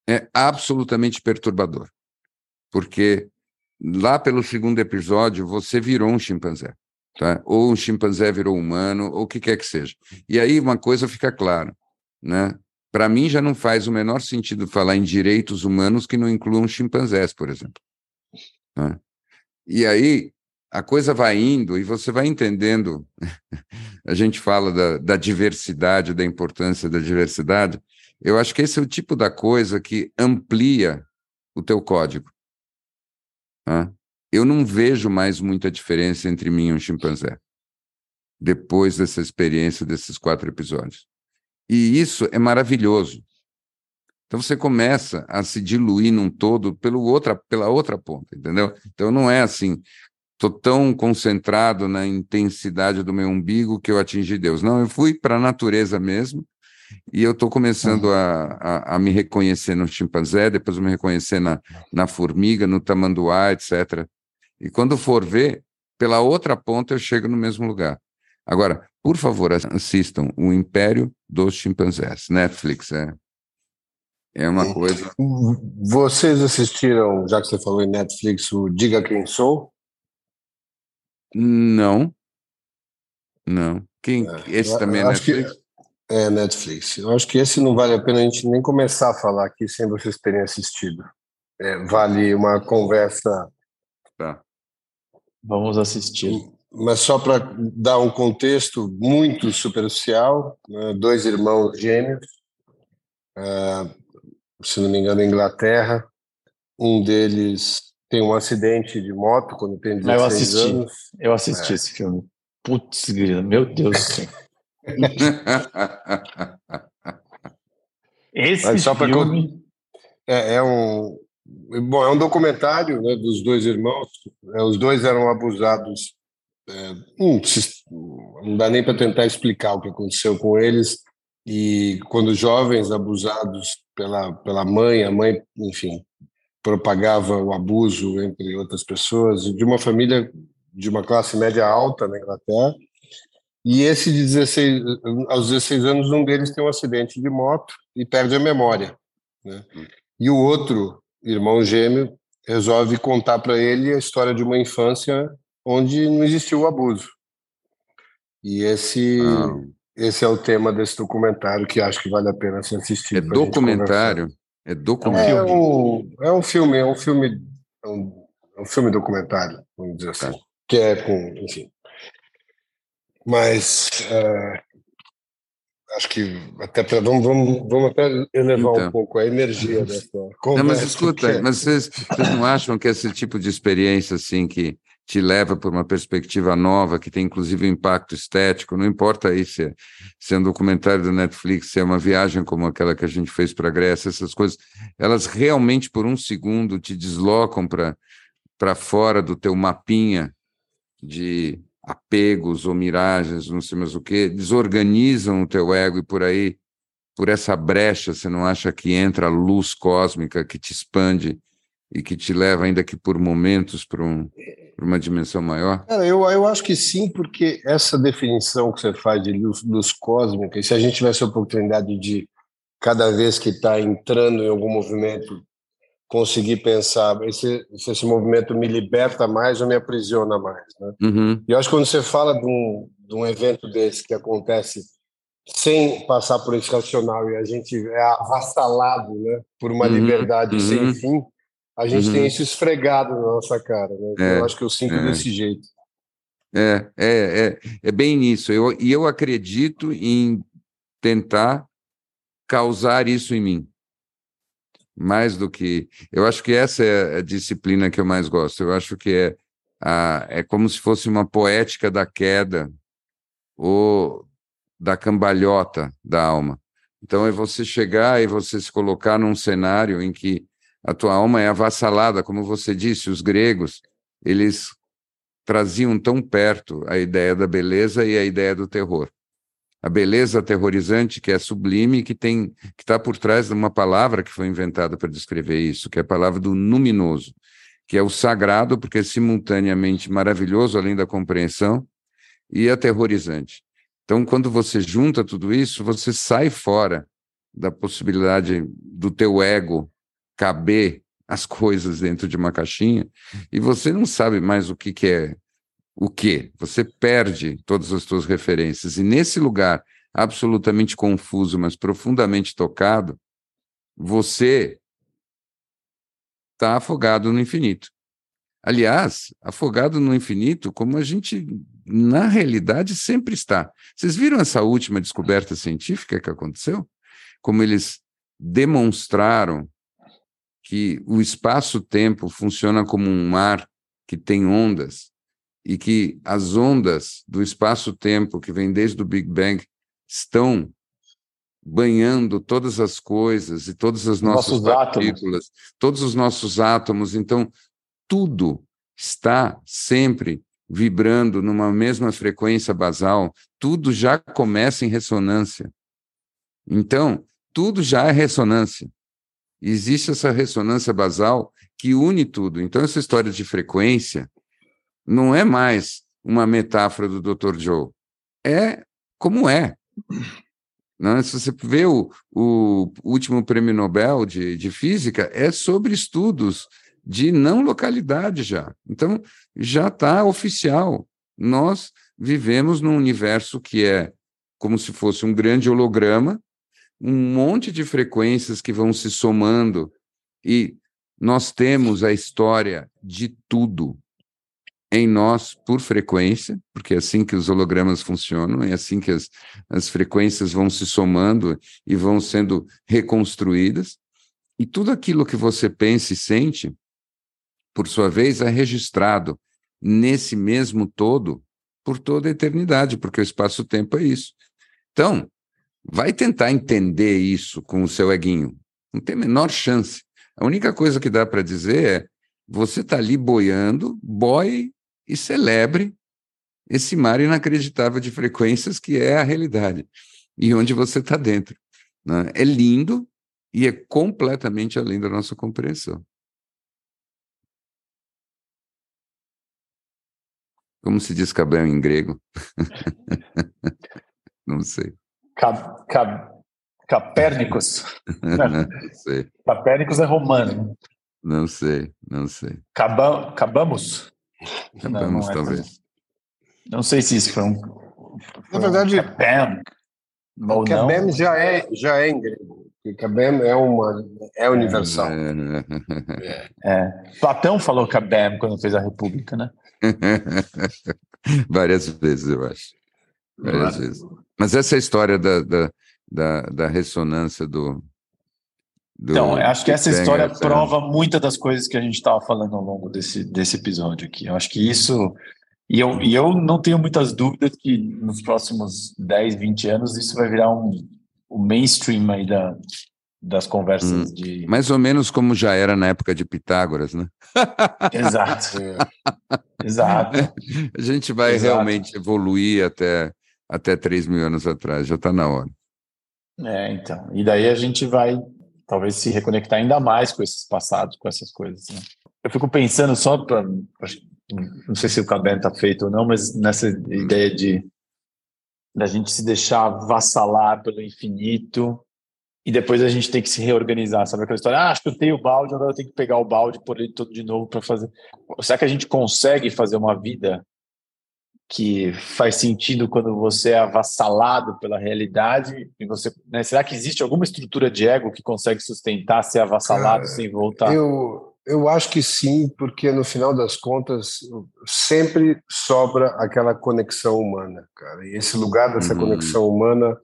É absolutamente perturbador. Porque lá pelo segundo episódio, você virou um chimpanzé. Tá? Ou um chimpanzé virou humano, ou o que quer que seja. E aí uma coisa fica clara, né? Para mim já não faz o menor sentido falar em direitos humanos que não incluam chimpanzés, por exemplo. Tá? E aí a coisa vai indo e você vai entendendo. a gente fala da, da diversidade, da importância da diversidade. Eu acho que esse é o tipo da coisa que amplia o teu código. Tá? eu não vejo mais muita diferença entre mim e um chimpanzé, depois dessa experiência desses quatro episódios. E isso é maravilhoso. Então você começa a se diluir num todo pelo outra, pela outra ponta, entendeu? Então não é assim, estou tão concentrado na intensidade do meu umbigo que eu atingi Deus. Não, eu fui para a natureza mesmo, e eu estou começando a, a, a, me reconhecer no chimpanzé, depois me reconhecer na, na formiga, no tamanduá, etc. E quando for ver, pela outra ponta eu chego no mesmo lugar. Agora, por favor, assistam O Império dos Chimpanzés. Netflix é, é uma coisa. Vocês assistiram, já que você falou em Netflix, o Diga Quem Sou? Não. Não. Quem, é, esse também é Netflix? é Netflix. Eu acho que esse não vale a pena a gente nem começar a falar aqui sem vocês terem assistido. É, vale uma conversa tá. Vamos assistir. Mas só para dar um contexto muito superficial, né, dois irmãos gêmeos, uh, se não me engano, Inglaterra. Um deles tem um acidente de moto quando tem 16 eu assisti, anos. Eu assisti é. esse filme. Putz, meu Deus do céu. esse só filme... É, é, um, Bom, é um documentário né, dos dois irmãos. É, os dois eram abusados. É, hum, não dá nem para tentar explicar o que aconteceu com eles. e quando jovens abusados pela, pela mãe, a mãe, enfim, propagava o abuso entre outras pessoas, de uma família de uma classe média alta na Inglaterra. E esse de 16, aos 16 anos, um deles tem um acidente de moto e perde a memória. Né? E o outro, irmão gêmeo, resolve contar para ele a história de uma infância onde não existiu o abuso. E esse, ah. esse é o tema desse documentário que acho que vale a pena ser assistido. É documentário? É documentário? É um, é um filme, é um filme, é um, é um filme documentário, vamos dizer assim. Tá. Que é com, enfim. Mas uh, acho que até pra, vamos, vamos, vamos até elevar então. um pouco a energia dessa conversa. Não, mas escuta, mas vocês, vocês não acham que esse tipo de experiência assim que te leva para uma perspectiva nova, que tem inclusive um impacto estético, não importa aí se é, se é um documentário do Netflix, se é uma viagem como aquela que a gente fez para a Grécia, essas coisas, elas realmente por um segundo te deslocam para fora do teu mapinha de apegos ou miragens, não sei mais o que, desorganizam o teu ego e por aí, por essa brecha, você não acha que entra a luz cósmica que te expande e que te leva, ainda que por momentos, para um, uma dimensão maior? Cara, eu, eu acho que sim, porque essa definição que você faz de luz, luz cósmica, e se a gente tivesse a oportunidade de, cada vez que está entrando em algum movimento, conseguir pensar esse, se esse movimento me liberta mais ou me aprisiona mais. Né? Uhum. E eu acho que quando você fala de um, de um evento desse que acontece sem passar por esse racional e a gente é avassalado né, por uma uhum. liberdade uhum. sem fim, a gente tem uhum. isso esfregado na nossa cara. Né? É, eu acho que eu sinto é. desse jeito. É, é, é, é bem isso. Eu, e eu acredito em tentar causar isso em mim mais do que. Eu acho que essa é a disciplina que eu mais gosto. Eu acho que é, a, é como se fosse uma poética da queda ou da cambalhota da alma. Então é você chegar e você se colocar num cenário em que a tua alma é avassalada, como você disse, os gregos, eles traziam tão perto a ideia da beleza e a ideia do terror a beleza aterrorizante que é sublime, que tem que está por trás de uma palavra que foi inventada para descrever isso, que é a palavra do luminoso, que é o sagrado, porque é simultaneamente maravilhoso além da compreensão e aterrorizante. Então, quando você junta tudo isso, você sai fora da possibilidade do teu ego caber as coisas dentro de uma caixinha e você não sabe mais o que, que é o quê? Você perde todas as suas referências. E nesse lugar absolutamente confuso, mas profundamente tocado, você está afogado no infinito. Aliás, afogado no infinito, como a gente, na realidade, sempre está. Vocês viram essa última descoberta científica que aconteceu? Como eles demonstraram que o espaço-tempo funciona como um mar que tem ondas e que as ondas do espaço-tempo que vem desde o Big Bang estão banhando todas as coisas e todas as nossas nossos partículas, átomos. todos os nossos átomos. Então, tudo está sempre vibrando numa mesma frequência basal, tudo já começa em ressonância. Então, tudo já é ressonância. Existe essa ressonância basal que une tudo. Então, essa história de frequência, não é mais uma metáfora do Dr. Joe. É como é. Não, é? se você vê o, o último prêmio Nobel de, de Física, é sobre estudos de não localidade já. Então, já está oficial. Nós vivemos num universo que é como se fosse um grande holograma, um monte de frequências que vão se somando, e nós temos a história de tudo em nós por frequência, porque é assim que os hologramas funcionam, é assim que as, as frequências vão se somando e vão sendo reconstruídas, e tudo aquilo que você pensa e sente, por sua vez, é registrado nesse mesmo todo por toda a eternidade, porque o espaço-tempo é isso. Então, vai tentar entender isso com o seu eguinho. Não tem a menor chance. A única coisa que dá para dizer é: você está ali boiando, boie e celebre esse mar inacreditável de frequências que é a realidade. e onde você está dentro. Né? É lindo e é completamente além da nossa compreensão. Como se diz cabelo em grego? Não sei. Cap, cap, Capérnicos. não sei. Capérnicos é romano. Não sei, não sei. Cabam, cabamos? Cabamos, não, não é talvez. Não sei se isso foi um. Na verdade, Cabem. Ou Cabem já é, já é em grego. Cabem é uma é universal. É. é. Platão falou Cabem quando fez a República, né? Várias vezes, eu acho. Várias claro. vezes. Mas essa história da, da, da, da ressonância do, do, então, acho que essa história prova muitas das coisas que a gente estava falando ao longo desse, desse episódio aqui. Eu acho que isso. E eu, e eu não tenho muitas dúvidas que nos próximos 10, 20 anos isso vai virar um, um mainstream aí da, das conversas hum, de. Mais ou menos como já era na época de Pitágoras, né? Exato. Exato. A gente vai Exato. realmente evoluir até, até 3 mil anos atrás, já está na hora. É, então. E daí a gente vai talvez se reconectar ainda mais com esses passados, com essas coisas. Né? Eu fico pensando só para. Não sei se o caderno está feito ou não, mas nessa ideia de da gente se deixar vassalar pelo infinito e depois a gente tem que se reorganizar, sabe aquela história? Ah, tenho o balde, agora eu tenho que pegar o balde e pôr ele todo de novo para fazer. Será que a gente consegue fazer uma vida que faz sentido quando você é avassalado pela realidade e você, né, será que existe alguma estrutura de ego que consegue sustentar ser avassalado Cara, sem voltar? Eu eu acho que sim, porque no final das contas sempre sobra aquela conexão humana, cara. E esse lugar dessa uhum. conexão humana,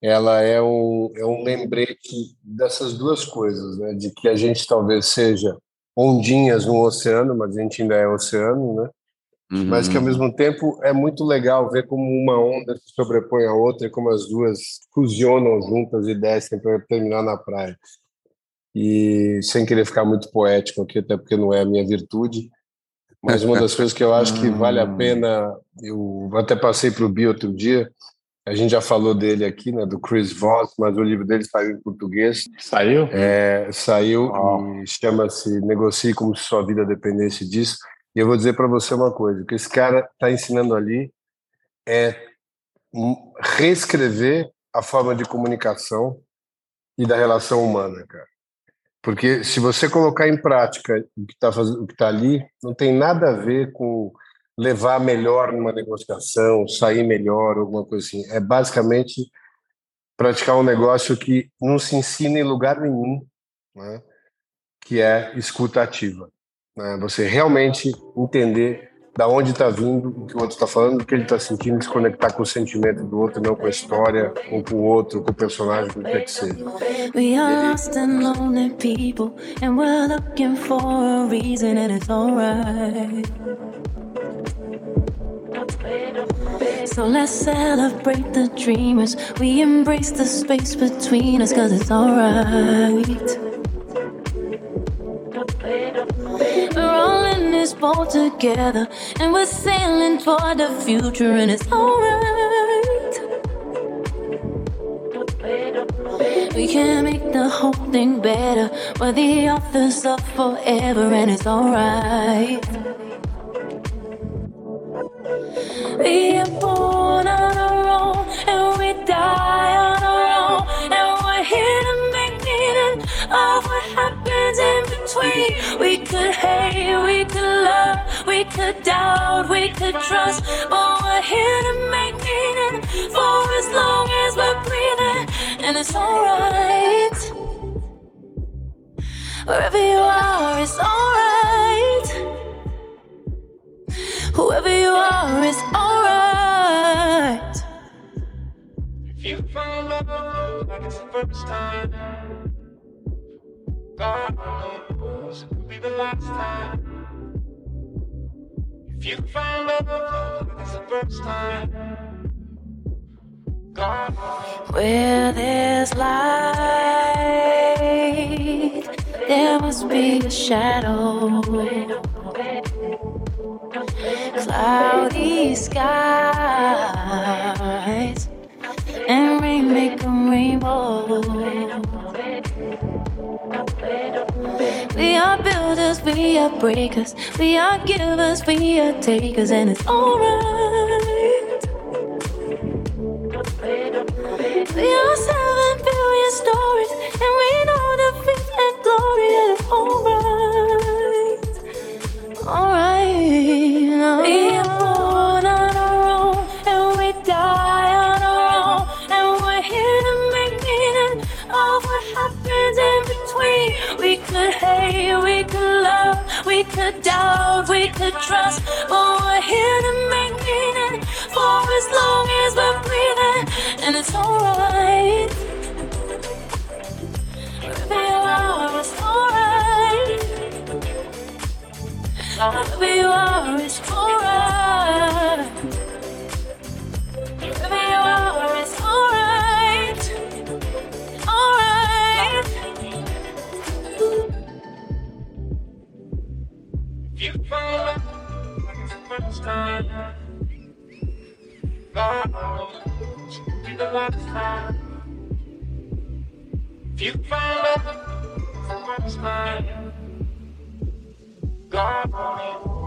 ela é um, é um lembrete dessas duas coisas, né? De que a gente talvez seja ondinhas no oceano, mas a gente ainda é oceano, né? Uhum. Mas que ao mesmo tempo é muito legal ver como uma onda se sobrepõe à outra e como as duas fusionam juntas e descem para terminar na praia. E sem querer ficar muito poético aqui, até porque não é a minha virtude, mas uma das coisas que eu acho que vale a hum. pena, eu até passei para o Bi outro dia, a gente já falou dele aqui, né, do Chris Voss, mas o livro dele saiu em português. Saiu? É, saiu oh. e chama-se Negocie como se sua vida dependesse disso. E eu vou dizer para você uma coisa: o que esse cara está ensinando ali é reescrever a forma de comunicação e da relação humana, cara. Porque se você colocar em prática o que está tá ali, não tem nada a ver com levar melhor numa negociação, sair melhor, alguma coisa assim. É basicamente praticar um negócio que não se ensina em lugar nenhum, né? que é escuta ativa. Né? Você realmente entender da onde está vindo o que o outro está falando, o que ele está sentindo, se conectar com o sentimento do outro, não com a história, ou com o outro, com o personagem, com o que quer que seja. We are lost and lonely people, and we're looking for a reason, and it's alright. So let's celebrate the dreamers. We embrace the space between us, cause it's alright. We're all in this boat together, and we're sailing toward the future, and it's alright. We can make the whole thing better. We're the authors of forever, and it's alright. Are born We could hate, we could love, we could doubt, we could trust, but we're here to make meaning for as long as we're breathing, and it's alright. Wherever you are, it's alright. Whoever you are, it's alright. If you find love like it's the first time. God the last time. If you find love, it's the first time. God Where there's light, there must be a shadow. Cloudy skies and rain, make a rainbow. We are builders, we are breakers, we are givers, we are takers, and it's alright. We are seven billion stories, and we know the faith and glory, and it's alright. Alright. Could hate, we could love, we could doubt, we could trust, but we're here to make meaning for as long as we're breathing, and it's alright. You are, it's alright. You are, it's alright. last time. If you find out the last time, God,